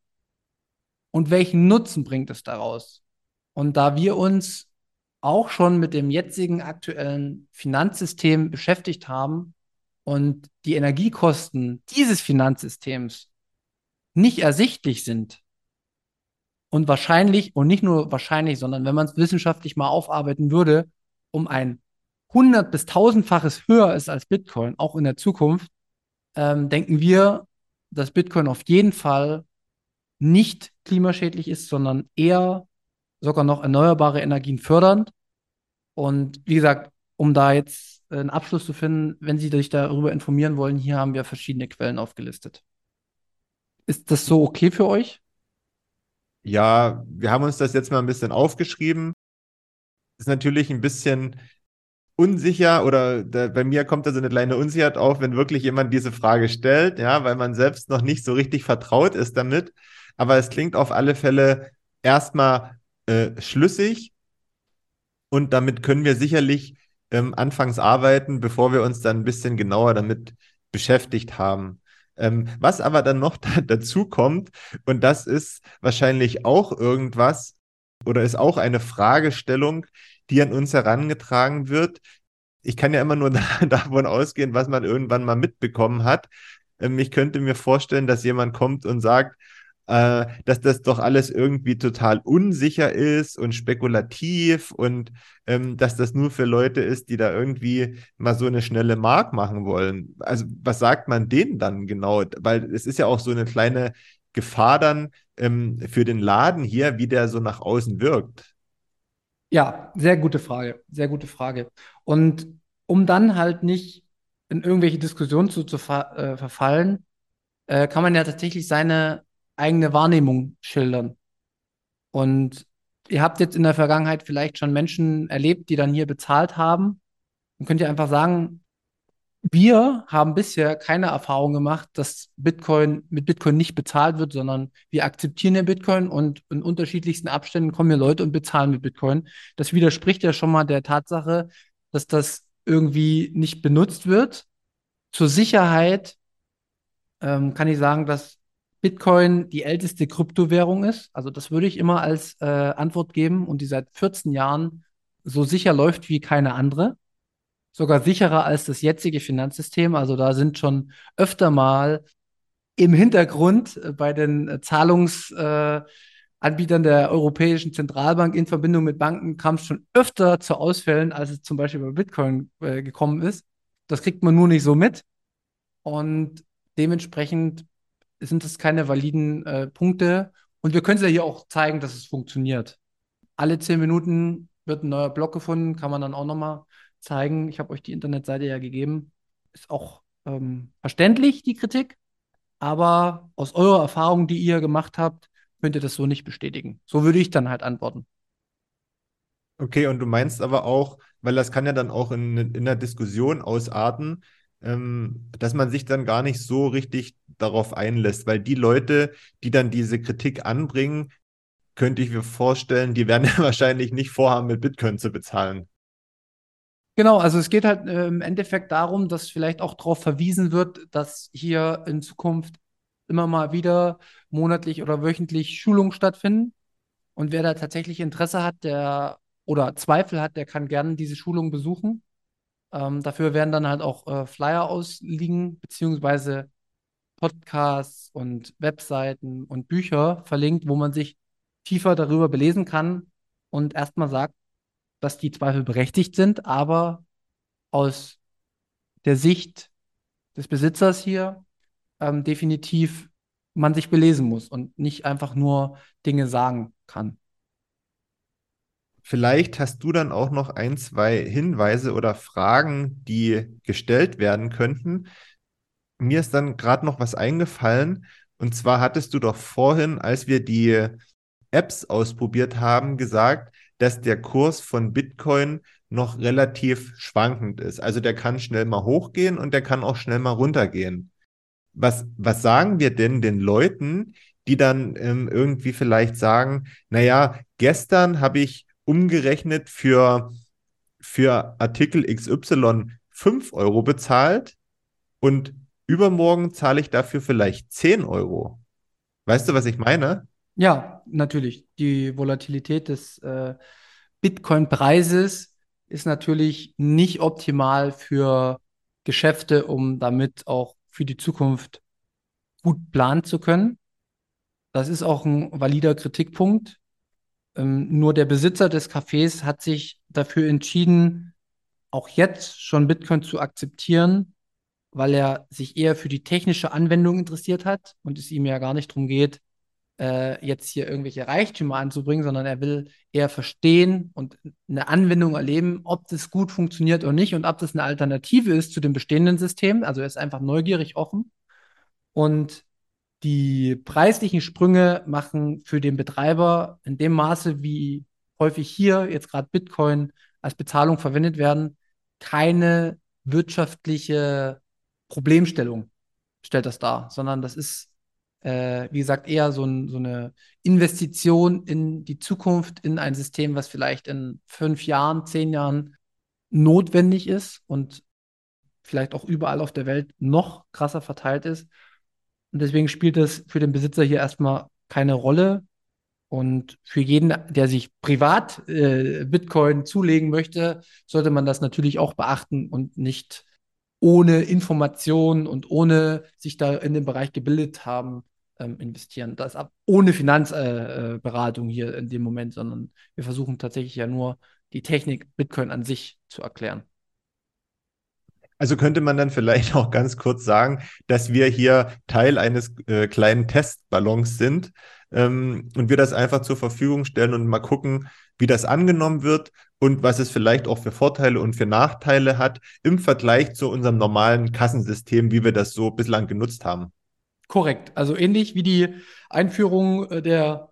und welchen Nutzen bringt es daraus. Und da wir uns auch schon mit dem jetzigen aktuellen Finanzsystem beschäftigt haben und die Energiekosten dieses Finanzsystems nicht ersichtlich sind und wahrscheinlich, und nicht nur wahrscheinlich, sondern wenn man es wissenschaftlich mal aufarbeiten würde, um ein hundert- bis tausendfaches höher ist als Bitcoin, auch in der Zukunft, ähm, denken wir, dass Bitcoin auf jeden Fall nicht klimaschädlich ist, sondern eher sogar noch erneuerbare Energien fördernd. Und wie gesagt, um da jetzt einen Abschluss zu finden, wenn Sie sich darüber informieren wollen, hier haben wir verschiedene Quellen aufgelistet. Ist das so okay für euch? Ja, wir haben uns das jetzt mal ein bisschen aufgeschrieben. Ist natürlich ein bisschen unsicher oder da, bei mir kommt da so eine kleine Unsicherheit auf, wenn wirklich jemand diese Frage stellt, ja, weil man selbst noch nicht so richtig vertraut ist damit. Aber es klingt auf alle Fälle erstmal äh, schlüssig und damit können wir sicherlich ähm, anfangs arbeiten, bevor wir uns dann ein bisschen genauer damit beschäftigt haben. Ähm, was aber dann noch [laughs] da, dazu kommt, und das ist wahrscheinlich auch irgendwas oder ist auch eine Fragestellung, die an uns herangetragen wird. Ich kann ja immer nur [laughs] da, davon ausgehen, was man irgendwann mal mitbekommen hat. Ähm, ich könnte mir vorstellen, dass jemand kommt und sagt, äh, dass das doch alles irgendwie total unsicher ist und spekulativ und ähm, dass das nur für Leute ist, die da irgendwie mal so eine schnelle Mark machen wollen. Also was sagt man denen dann genau? Weil es ist ja auch so eine kleine Gefahr dann ähm, für den Laden hier, wie der so nach außen wirkt. Ja, sehr gute Frage, sehr gute Frage. Und um dann halt nicht in irgendwelche Diskussionen zu, zu ver, äh, verfallen, äh, kann man ja tatsächlich seine eigene Wahrnehmung schildern. Und ihr habt jetzt in der Vergangenheit vielleicht schon Menschen erlebt, die dann hier bezahlt haben. Dann könnt ihr einfach sagen, wir haben bisher keine Erfahrung gemacht, dass Bitcoin mit Bitcoin nicht bezahlt wird, sondern wir akzeptieren den Bitcoin und in unterschiedlichsten Abständen kommen hier Leute und bezahlen mit Bitcoin. Das widerspricht ja schon mal der Tatsache, dass das irgendwie nicht benutzt wird. Zur Sicherheit ähm, kann ich sagen, dass Bitcoin die älteste Kryptowährung ist. Also das würde ich immer als äh, Antwort geben und die seit 14 Jahren so sicher läuft wie keine andere. Sogar sicherer als das jetzige Finanzsystem. Also da sind schon öfter mal im Hintergrund äh, bei den äh, Zahlungsanbietern äh, der Europäischen Zentralbank in Verbindung mit Banken kam es schon öfter zu Ausfällen, als es zum Beispiel bei Bitcoin äh, gekommen ist. Das kriegt man nur nicht so mit. Und dementsprechend sind das keine validen äh, Punkte. Und wir können es ja hier auch zeigen, dass es funktioniert. Alle zehn Minuten wird ein neuer Block gefunden, kann man dann auch nochmal zeigen. Ich habe euch die Internetseite ja gegeben. Ist auch ähm, verständlich, die Kritik. Aber aus eurer Erfahrung, die ihr gemacht habt, könnt ihr das so nicht bestätigen. So würde ich dann halt antworten. Okay, und du meinst aber auch, weil das kann ja dann auch in, in der Diskussion ausarten, dass man sich dann gar nicht so richtig darauf einlässt, weil die Leute, die dann diese Kritik anbringen, könnte ich mir vorstellen, die werden ja [laughs] wahrscheinlich nicht vorhaben, mit Bitcoin zu bezahlen. Genau, also es geht halt äh, im Endeffekt darum, dass vielleicht auch darauf verwiesen wird, dass hier in Zukunft immer mal wieder monatlich oder wöchentlich Schulungen stattfinden. Und wer da tatsächlich Interesse hat, der oder Zweifel hat, der kann gerne diese Schulung besuchen. Ähm, dafür werden dann halt auch äh, Flyer ausliegen, beziehungsweise Podcasts und Webseiten und Bücher verlinkt, wo man sich tiefer darüber belesen kann und erstmal sagt, dass die Zweifel berechtigt sind, aber aus der Sicht des Besitzers hier ähm, definitiv man sich belesen muss und nicht einfach nur Dinge sagen kann. Vielleicht hast du dann auch noch ein, zwei Hinweise oder Fragen, die gestellt werden könnten. Mir ist dann gerade noch was eingefallen. Und zwar hattest du doch vorhin, als wir die Apps ausprobiert haben, gesagt, dass der Kurs von Bitcoin noch relativ schwankend ist. Also der kann schnell mal hochgehen und der kann auch schnell mal runtergehen. Was, was sagen wir denn den Leuten, die dann ähm, irgendwie vielleicht sagen, naja, gestern habe ich umgerechnet für, für Artikel XY 5 Euro bezahlt und übermorgen zahle ich dafür vielleicht 10 Euro. Weißt du, was ich meine? Ja, natürlich. Die Volatilität des äh, Bitcoin-Preises ist natürlich nicht optimal für Geschäfte, um damit auch für die Zukunft gut planen zu können. Das ist auch ein valider Kritikpunkt. Ähm, nur der Besitzer des Cafés hat sich dafür entschieden, auch jetzt schon Bitcoin zu akzeptieren, weil er sich eher für die technische Anwendung interessiert hat und es ihm ja gar nicht darum geht, äh, jetzt hier irgendwelche Reichtümer anzubringen, sondern er will eher verstehen und eine Anwendung erleben, ob das gut funktioniert oder nicht und ob das eine Alternative ist zu dem bestehenden System. Also er ist einfach neugierig offen. Und die preislichen Sprünge machen für den Betreiber in dem Maße, wie häufig hier jetzt gerade Bitcoin als Bezahlung verwendet werden, keine wirtschaftliche Problemstellung stellt das dar, sondern das ist, äh, wie gesagt, eher so, ein, so, eine Investition in die Zukunft, in ein System, was vielleicht in fünf Jahren, zehn Jahren notwendig ist und vielleicht auch überall auf der Welt noch krasser verteilt ist und deswegen spielt das für den Besitzer hier erstmal keine Rolle. Und für jeden, der sich privat äh, Bitcoin zulegen möchte, sollte man das natürlich auch beachten und nicht ohne Information und ohne sich da in dem Bereich gebildet haben, ähm, investieren. Das ab ohne Finanzberatung äh, äh hier in dem Moment, sondern wir versuchen tatsächlich ja nur die Technik Bitcoin an sich zu erklären. Also könnte man dann vielleicht [laughs] auch ganz kurz sagen, dass wir hier Teil eines äh, kleinen Testballons sind ähm, und wir das einfach zur Verfügung stellen und mal gucken, wie das angenommen wird und was es vielleicht auch für Vorteile und für Nachteile hat im Vergleich zu unserem normalen Kassensystem, wie wir das so bislang genutzt haben. Korrekt. Also ähnlich wie die Einführung äh, der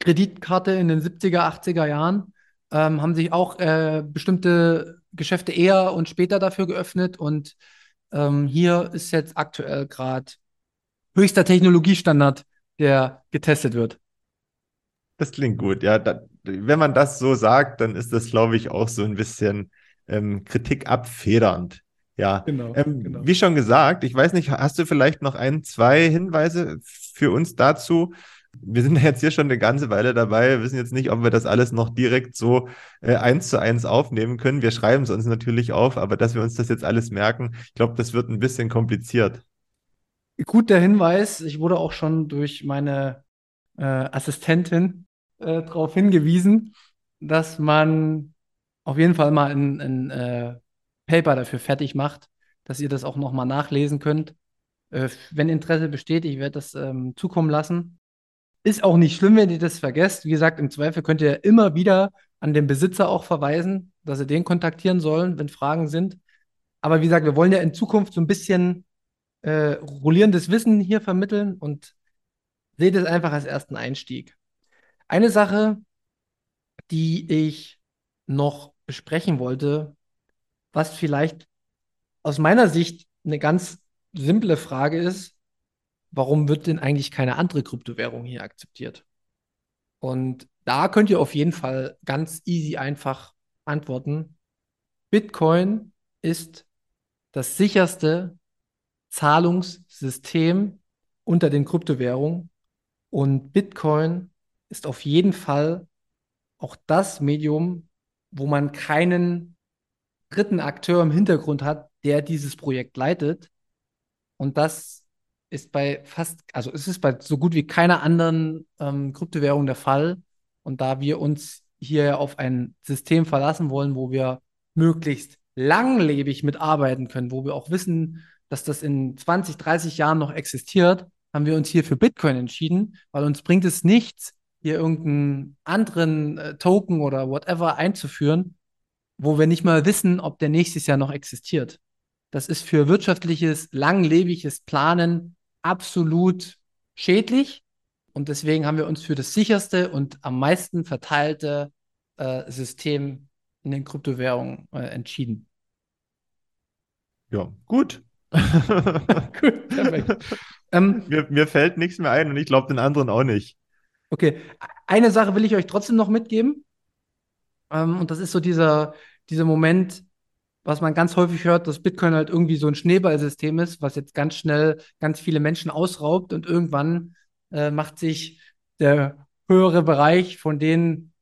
Kreditkarte in den 70er, 80er Jahren ähm, haben sich auch äh, bestimmte Geschäfte eher und später dafür geöffnet und ähm, hier ist jetzt aktuell gerade höchster Technologiestandard, der getestet wird. Das klingt gut, ja. Da, wenn man das so sagt, dann ist das, glaube ich, auch so ein bisschen ähm, Kritik abfedernd. Ja, genau, ähm, genau. wie schon gesagt, ich weiß nicht, hast du vielleicht noch ein, zwei Hinweise für uns dazu, wir sind [laughs] jetzt hier schon eine ganze Weile dabei, wir wissen jetzt nicht, ob wir das alles noch direkt so äh, eins zu eins aufnehmen können. Wir schreiben es uns natürlich auf, aber dass wir uns das jetzt alles merken, ich glaube, das wird ein bisschen kompliziert. Guter Hinweis. Ich wurde auch schon durch meine äh, Assistentin äh, darauf hingewiesen, dass man auf jeden Fall mal ein, ein äh, Paper dafür fertig macht, dass ihr das auch nochmal nachlesen könnt. Äh, wenn Interesse besteht, ich werde das ähm, zukommen lassen. Ist auch nicht schlimm, wenn ihr das vergesst. Wie gesagt, im Zweifel könnt ihr immer wieder an den Besitzer auch verweisen, dass sie den kontaktieren sollen, wenn Fragen sind. Aber wie gesagt, wir wollen ja in Zukunft so ein bisschen äh, rollierendes Wissen hier vermitteln und seht es einfach als ersten Einstieg. Eine Sache, die ich noch besprechen wollte, was vielleicht aus meiner Sicht eine ganz simple Frage ist, warum wird denn eigentlich keine andere Kryptowährung hier akzeptiert? Und da könnt ihr auf jeden Fall ganz easy einfach antworten. Bitcoin ist das sicherste Zahlungssystem unter den Kryptowährungen und Bitcoin ist auf jeden Fall auch das Medium, wo man keinen dritten Akteur im Hintergrund hat, der dieses Projekt leitet. Und das ist bei fast, also es ist bei so gut wie keiner anderen ähm, Kryptowährung der Fall. Und da wir uns hier auf ein System verlassen wollen, wo wir möglichst langlebig mitarbeiten können, wo wir auch wissen, dass das in 20, 30 Jahren noch existiert, haben wir uns hier für Bitcoin entschieden, weil uns bringt es nichts, hier irgendeinen anderen äh, Token oder whatever einzuführen, wo wir nicht mal wissen, ob der nächstes Jahr noch existiert. Das ist für wirtschaftliches, langlebiges Planen absolut schädlich. Und deswegen haben wir uns für das sicherste und am meisten verteilte äh, System in den Kryptowährungen äh, entschieden. Ja, gut. [laughs] Gut, perfekt. Ähm, Mir, mir fällt nichts mehr ein und ich glaube den anderen auch nicht. okay, eine Sache will ich euch trotzdem noch mitgeben. Ähm, und das ist so dieser, dieser Moment, was man ganz häufig hört, dass Bitcoin halt irgendwie so ein Schneeballsystem ist, was jetzt ganz schnell ganz viele Menschen ausraubt und irgendwann äh, macht sich der höhere Bereich von denen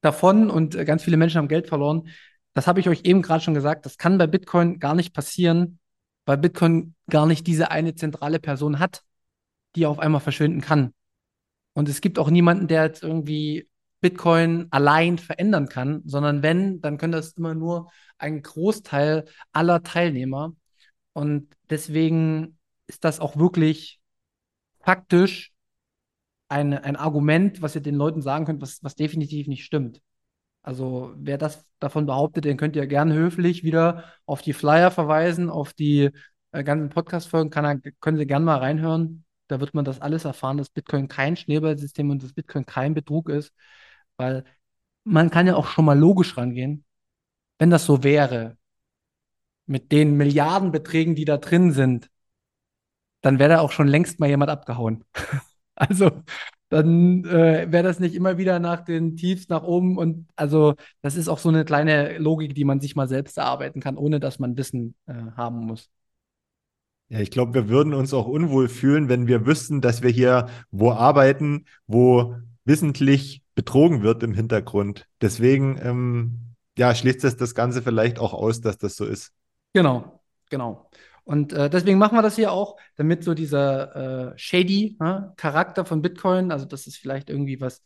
davon und äh, ganz viele Menschen haben Geld verloren. Das habe ich euch eben gerade schon gesagt, das kann bei Bitcoin gar nicht passieren, weil Bitcoin gar nicht diese eine zentrale Person hat, die auf einmal verschwinden kann. Und es gibt auch niemanden, der jetzt irgendwie Bitcoin allein verändern kann, sondern wenn, dann können das immer nur ein Großteil aller Teilnehmer. Und deswegen ist das auch wirklich faktisch ein, ein Argument, was ihr den Leuten sagen könnt, was, was definitiv nicht stimmt. Also wer das davon behauptet, den könnt ihr gerne höflich wieder auf die Flyer verweisen, auf die äh, ganzen Podcast-Folgen, können Sie gerne mal reinhören. Da wird man das alles erfahren, dass Bitcoin kein Schneeballsystem und dass Bitcoin kein Betrug ist, weil man kann ja auch schon mal logisch rangehen. Wenn das so wäre, mit den Milliardenbeträgen, die da drin sind, dann wäre da auch schon längst mal jemand abgehauen. [laughs] Also dann äh, wäre das nicht immer wieder nach den Tiefs nach oben und also das ist auch so eine kleine Logik, die man sich mal selbst erarbeiten kann, ohne dass man Wissen äh, haben muss. Ja, ich glaube, wir würden uns auch unwohl fühlen, wenn wir wüssten, dass wir hier wo arbeiten, wo wissentlich betrogen wird im Hintergrund. Deswegen, ähm, ja, schließt das das Ganze vielleicht auch aus, dass das so ist. Genau, genau. Und äh, deswegen machen wir das hier auch, damit so dieser äh, shady ne, Charakter von Bitcoin, also dass es vielleicht irgendwie was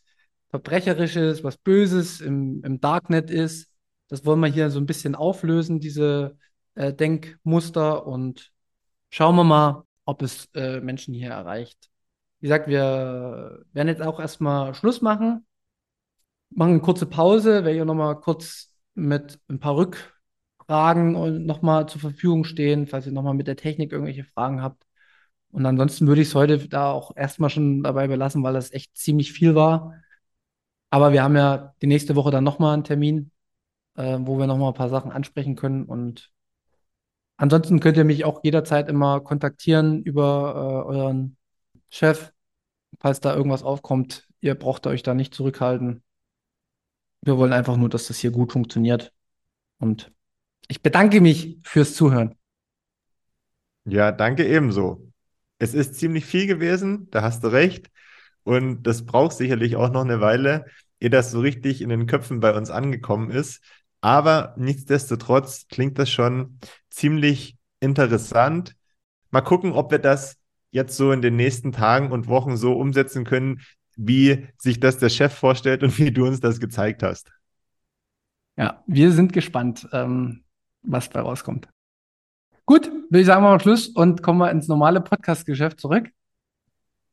Verbrecherisches, was Böses im, im Darknet ist, das wollen wir hier so ein bisschen auflösen, diese äh, Denkmuster und schauen wir mal, ob es äh, Menschen hier erreicht. Wie gesagt, wir werden jetzt auch erstmal Schluss machen, machen eine kurze Pause, werde ich nochmal kurz mit ein paar Rückfragen und nochmal zur Verfügung stehen, falls ihr nochmal mit der Technik irgendwelche Fragen habt. Und ansonsten würde ich es heute da auch erstmal schon dabei belassen, weil das echt ziemlich viel war. Aber wir haben ja die nächste Woche dann nochmal einen Termin, äh, wo wir nochmal ein paar Sachen ansprechen können. Und ansonsten könnt ihr mich auch jederzeit immer kontaktieren über äh, euren Chef, falls da irgendwas aufkommt. Ihr braucht euch da nicht zurückhalten. Wir wollen einfach nur, dass das hier gut funktioniert. Und ich bedanke mich fürs Zuhören. Ja, danke ebenso. Es ist ziemlich viel gewesen, da hast du recht. Und das braucht sicherlich auch noch eine Weile, ehe das so richtig in den Köpfen bei uns angekommen ist. Aber nichtsdestotrotz klingt das schon ziemlich interessant. Mal gucken, ob wir das jetzt so in den nächsten Tagen und Wochen so umsetzen können, wie sich das der Chef vorstellt und wie du uns das gezeigt hast. Ja, wir sind gespannt, ähm, was da rauskommt. Gut, würde ich sagen, machen wir Schluss und kommen wir ins normale Podcast-Geschäft zurück.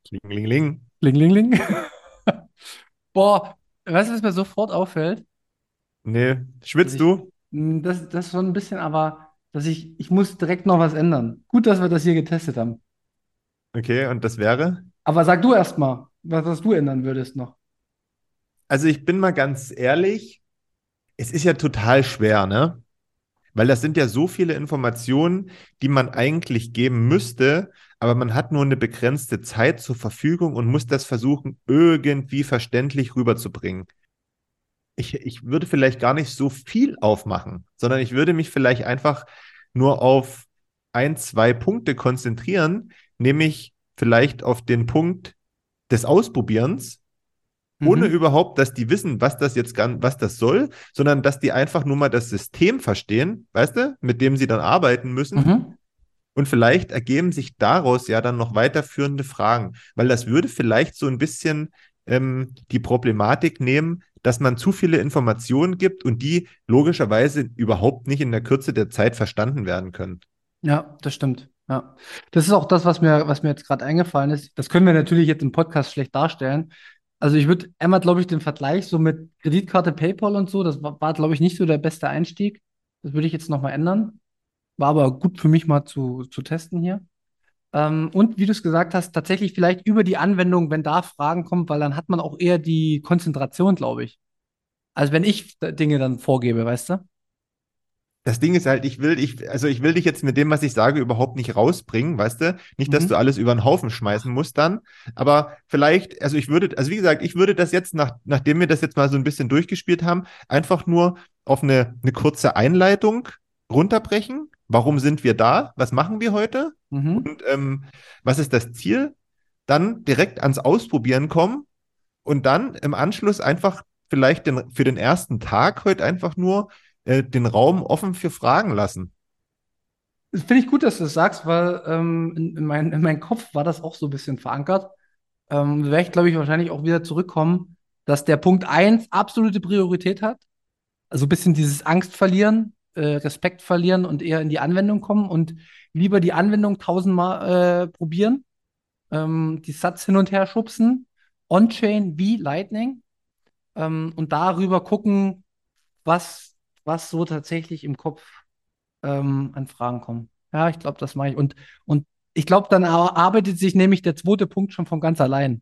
Kling, Ling, ling, ling. Boah, weißt du, was mir sofort auffällt? Nee, schwitzt ich, du? Hm, das, das ist so ein bisschen, aber dass ich, ich muss direkt noch was ändern. Gut, dass wir das hier getestet haben. Okay, und das wäre? Aber sag du erst mal, was, was du ändern würdest noch. Also ich bin mal ganz ehrlich, es ist ja total schwer, ne? Weil das sind ja so viele Informationen, die man eigentlich geben müsste, aber man hat nur eine begrenzte Zeit zur Verfügung und muss das versuchen, irgendwie verständlich rüberzubringen. Ich, ich würde vielleicht gar nicht so viel aufmachen, sondern ich würde mich vielleicht einfach nur auf ein, zwei Punkte konzentrieren, nämlich vielleicht auf den Punkt des Ausprobierens, ohne Mhm. überhaupt, dass die wissen, was das jetzt gan- was das soll, sondern dass die einfach nur mal das System verstehen, weißt du, mit dem sie dann arbeiten müssen. Mhm. Und vielleicht ergeben sich daraus ja dann noch weiterführende Fragen, weil das würde vielleicht so ein bisschen ähm, die Problematik nehmen, dass man zu viele Informationen gibt und die logischerweise überhaupt nicht in der Kürze der Zeit verstanden werden können. Ja, das stimmt. Ja. Das ist auch das, was mir, was mir jetzt gerade eingefallen ist. Das können wir natürlich jetzt im Podcast schlecht darstellen. Also ich würde einmal, glaube ich, den Vergleich so mit Kreditkarte, PayPal und so, das war, war glaube ich, nicht so der beste Einstieg. Das würde ich jetzt nochmal ändern. War aber gut für mich mal zu, zu testen hier. Ähm, und wie du es gesagt hast, tatsächlich vielleicht über die Anwendung, wenn da Fragen kommen, weil dann hat man auch eher die Konzentration, glaube ich. Also wenn ich Dinge dann vorgebe, weißt du? Das Ding ist halt, ich will, ich, also ich will dich jetzt mit dem, was ich sage, überhaupt nicht rausbringen, weißt du? Nicht, dass Mhm. du alles über den Haufen schmeißen musst dann, aber vielleicht, also ich würde, also wie gesagt, ich würde das jetzt, nach, nachdem wir das jetzt mal so ein bisschen durchgespielt haben, einfach nur auf eine, eine kurze Einleitung runterbrechen. Warum sind wir da? Was machen wir heute? Mhm. Und ähm, was ist das Ziel? Dann direkt ans Ausprobieren kommen und dann im Anschluss einfach vielleicht den, für den ersten Tag heute einfach nur äh, den Raum offen für Fragen lassen. Das finde ich gut, dass du das sagst, weil ähm, in, in, mein, in meinem Kopf war das auch so ein bisschen verankert. Ähm, werde ich, glaube ich, wahrscheinlich auch wieder zurückkommen, dass der Punkt eins absolute Priorität hat. Also ein bisschen dieses Angst verlieren, äh, Respekt verlieren und eher in die Anwendung kommen und lieber die Anwendung tausendmal äh, probieren, ähm, die Satz hin und her schubsen, On-Chain wie Lightning ähm, und darüber gucken, was, was so tatsächlich im Kopf ähm, an Fragen kommen. Ja, ich glaube, das mache ich. Und, und ich glaube, dann ar- arbeitet sich nämlich der zweite Punkt schon von ganz allein.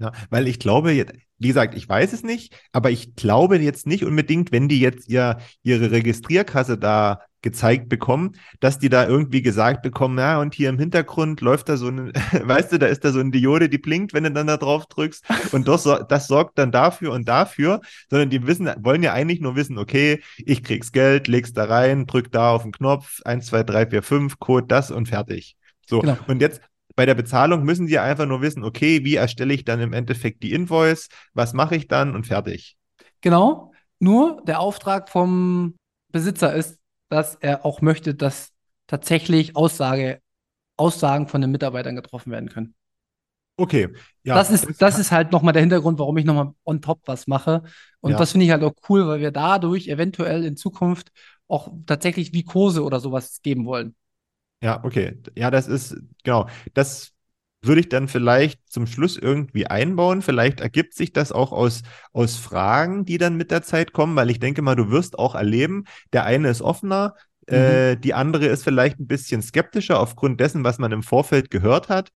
Ja, weil ich glaube, wie gesagt, ich weiß es nicht, aber ich glaube jetzt nicht unbedingt, wenn die jetzt ihr, ihre Registrierkasse da gezeigt bekommen, dass die da irgendwie gesagt bekommen, ja, und hier im Hintergrund läuft da so eine, [laughs] weißt du, da ist da so eine Diode, die blinkt, wenn du dann da drauf drückst und das, das sorgt dann dafür und dafür, sondern die wissen, wollen ja eigentlich nur wissen, okay, ich krieg's Geld, leg's da rein, drück da auf den Knopf, 1, 2, 3, 4, 5, Code das und fertig. So, Genau. und jetzt bei der Bezahlung müssen die einfach nur wissen, okay, wie erstelle ich dann im Endeffekt die Invoice, was mache ich dann und fertig. Genau. Nur der Auftrag vom Besitzer ist, dass er auch möchte, dass tatsächlich Aussage, Aussagen von den Mitarbeitern getroffen werden können. Okay, ja. das ist, das ist halt nochmal der Hintergrund, warum ich nochmal on top was mache. Und Ja. das finde ich halt auch cool, weil wir dadurch eventuell in Zukunft auch tatsächlich wie Kurse oder sowas geben wollen. Ja, okay. Ja, das ist, genau. Das würde ich dann vielleicht zum Schluss irgendwie einbauen. Vielleicht ergibt sich das auch aus, aus Fragen, die dann mit der Zeit kommen, weil ich denke mal, du wirst auch erleben, der eine ist offener, äh, die andere ist vielleicht ein bisschen skeptischer aufgrund dessen, was man im Vorfeld gehört hat.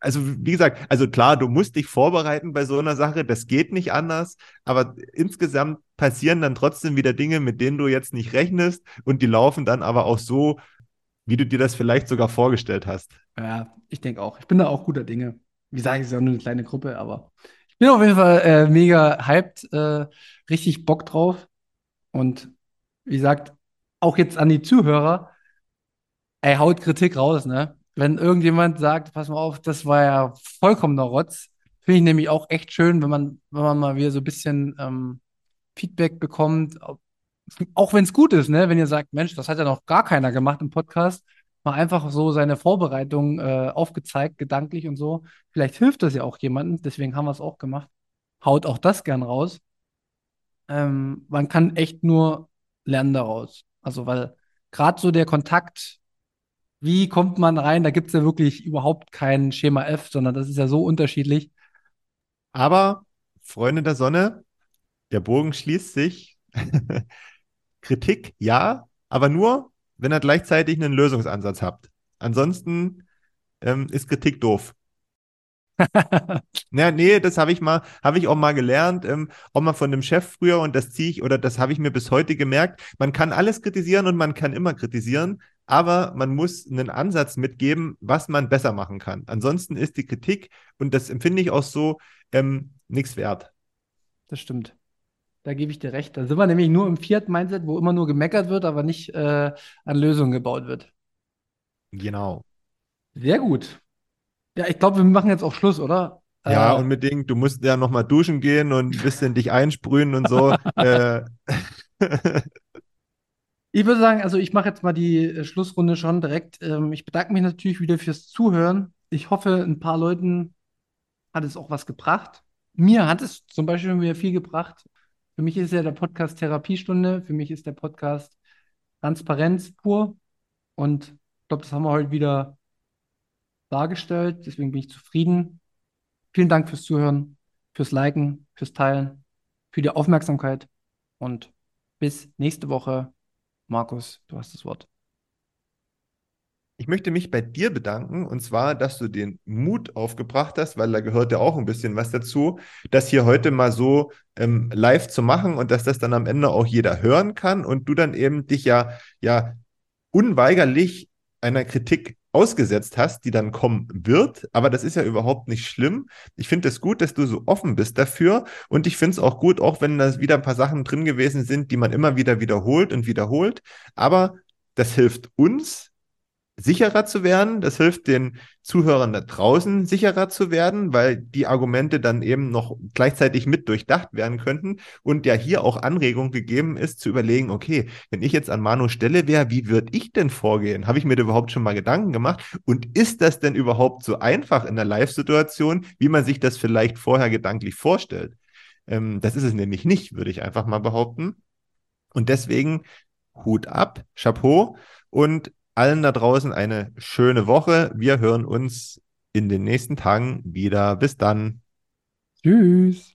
Also, wie gesagt, also klar, du musst dich vorbereiten bei so einer Sache, das geht nicht anders, aber insgesamt passieren dann trotzdem wieder Dinge, mit denen du jetzt nicht rechnest und die laufen dann aber auch so, wie du dir das vielleicht sogar vorgestellt hast. Ja, ich denke auch. Ich bin da auch guter Dinge. Wie sage ich, es ist ja nur eine kleine Gruppe, aber ich bin auf jeden Fall äh, mega hyped, äh, richtig Bock drauf. Und wie gesagt, auch jetzt an die Zuhörer, ey, haut Kritik raus, ne? Wenn irgendjemand sagt, pass mal auf, das war ja vollkommener Rotz, finde ich nämlich auch echt schön, wenn man, wenn man mal wieder so ein bisschen ähm, Feedback bekommt, auch wenn es gut ist, ne? Wenn ihr sagt, Mensch, das hat ja noch gar keiner gemacht im Podcast, mal einfach so seine Vorbereitung äh, aufgezeigt, gedanklich und so. Vielleicht hilft das ja auch jemandem, deswegen haben wir es auch gemacht. Haut auch das gern raus. Ähm, man kann echt nur lernen daraus. Also, weil gerade so der Kontakt, wie kommt man rein, da gibt es ja wirklich überhaupt kein Schema F, sondern das ist ja so unterschiedlich. Aber, Freunde der Sonne, der Bogen schließt sich. [laughs] Kritik, ja, aber nur, wenn ihr gleichzeitig einen Lösungsansatz habt. Ansonsten ähm, ist Kritik doof. [laughs] Ja, nee, das habe ich mal, habe ich auch mal gelernt, ähm, auch mal von dem Chef früher und das ziehe ich oder das habe ich mir bis heute gemerkt. Man kann alles kritisieren und man kann immer kritisieren, aber man muss einen Ansatz mitgeben, was man besser machen kann. Ansonsten ist die Kritik, und das empfinde ich auch so, ähm, nichts wert. Das stimmt. Da gebe ich dir recht. Da sind wir nämlich nur im Fiat-Mindset, wo immer nur gemeckert wird, aber nicht äh, an Lösungen gebaut wird. Genau. Sehr gut. Ja, ich glaube, wir machen jetzt auch Schluss, oder? Ja, Äh, unbedingt. Du musst ja nochmal duschen gehen und ein bisschen dich einsprühen und so. [laughs] äh, Ich würde sagen, also ich mache jetzt mal die äh, Schlussrunde schon direkt. Ähm, ich bedanke mich natürlich wieder fürs Zuhören. Ich hoffe, ein paar Leuten hat es auch was gebracht. Mir hat es zum Beispiel wieder viel gebracht. Für mich ist ja der Podcast Therapiestunde. Für mich ist der Podcast Transparenz pur. Und ich glaube, das haben wir heute wieder dargestellt. Deswegen bin ich zufrieden. vielen Dank fürs Zuhören, fürs Liken, fürs Teilen, für die Aufmerksamkeit und bis nächste Woche. Markus, du hast das Wort. Ich möchte mich bei dir bedanken und zwar, dass du den Mut aufgebracht hast, weil da gehört ja auch ein bisschen was dazu, das hier heute mal so ähm, live zu machen und dass das dann am Ende auch jeder hören kann und du dann eben dich ja, ja unweigerlich einer Kritik ausgesetzt hast, die dann kommen wird. Aber das ist ja überhaupt nicht schlimm. Ich finde es gut, dass du so offen bist dafür. Und ich finde es auch gut, auch wenn da wieder ein paar Sachen drin gewesen sind, die man immer wieder wiederholt und wiederholt. Aber das hilft uns, sicherer zu werden. Das hilft den Zuhörern da draußen sicherer zu werden, weil die Argumente dann eben noch gleichzeitig mit durchdacht werden könnten und ja hier auch Anregung gegeben ist zu überlegen, okay, wenn ich jetzt an Manu Stelle wäre, wie würde ich denn vorgehen? Habe ich mir da überhaupt schon mal Gedanken gemacht? Und ist das denn überhaupt so einfach in der Live-Situation, wie man sich das vielleicht vorher gedanklich vorstellt? Ähm, das ist es nämlich nicht, würde ich einfach mal behaupten. Und deswegen Hut ab, Chapeau. Und allen da draußen eine schöne Woche. Wir hören uns in den nächsten Tagen wieder. Bis dann. Tschüss.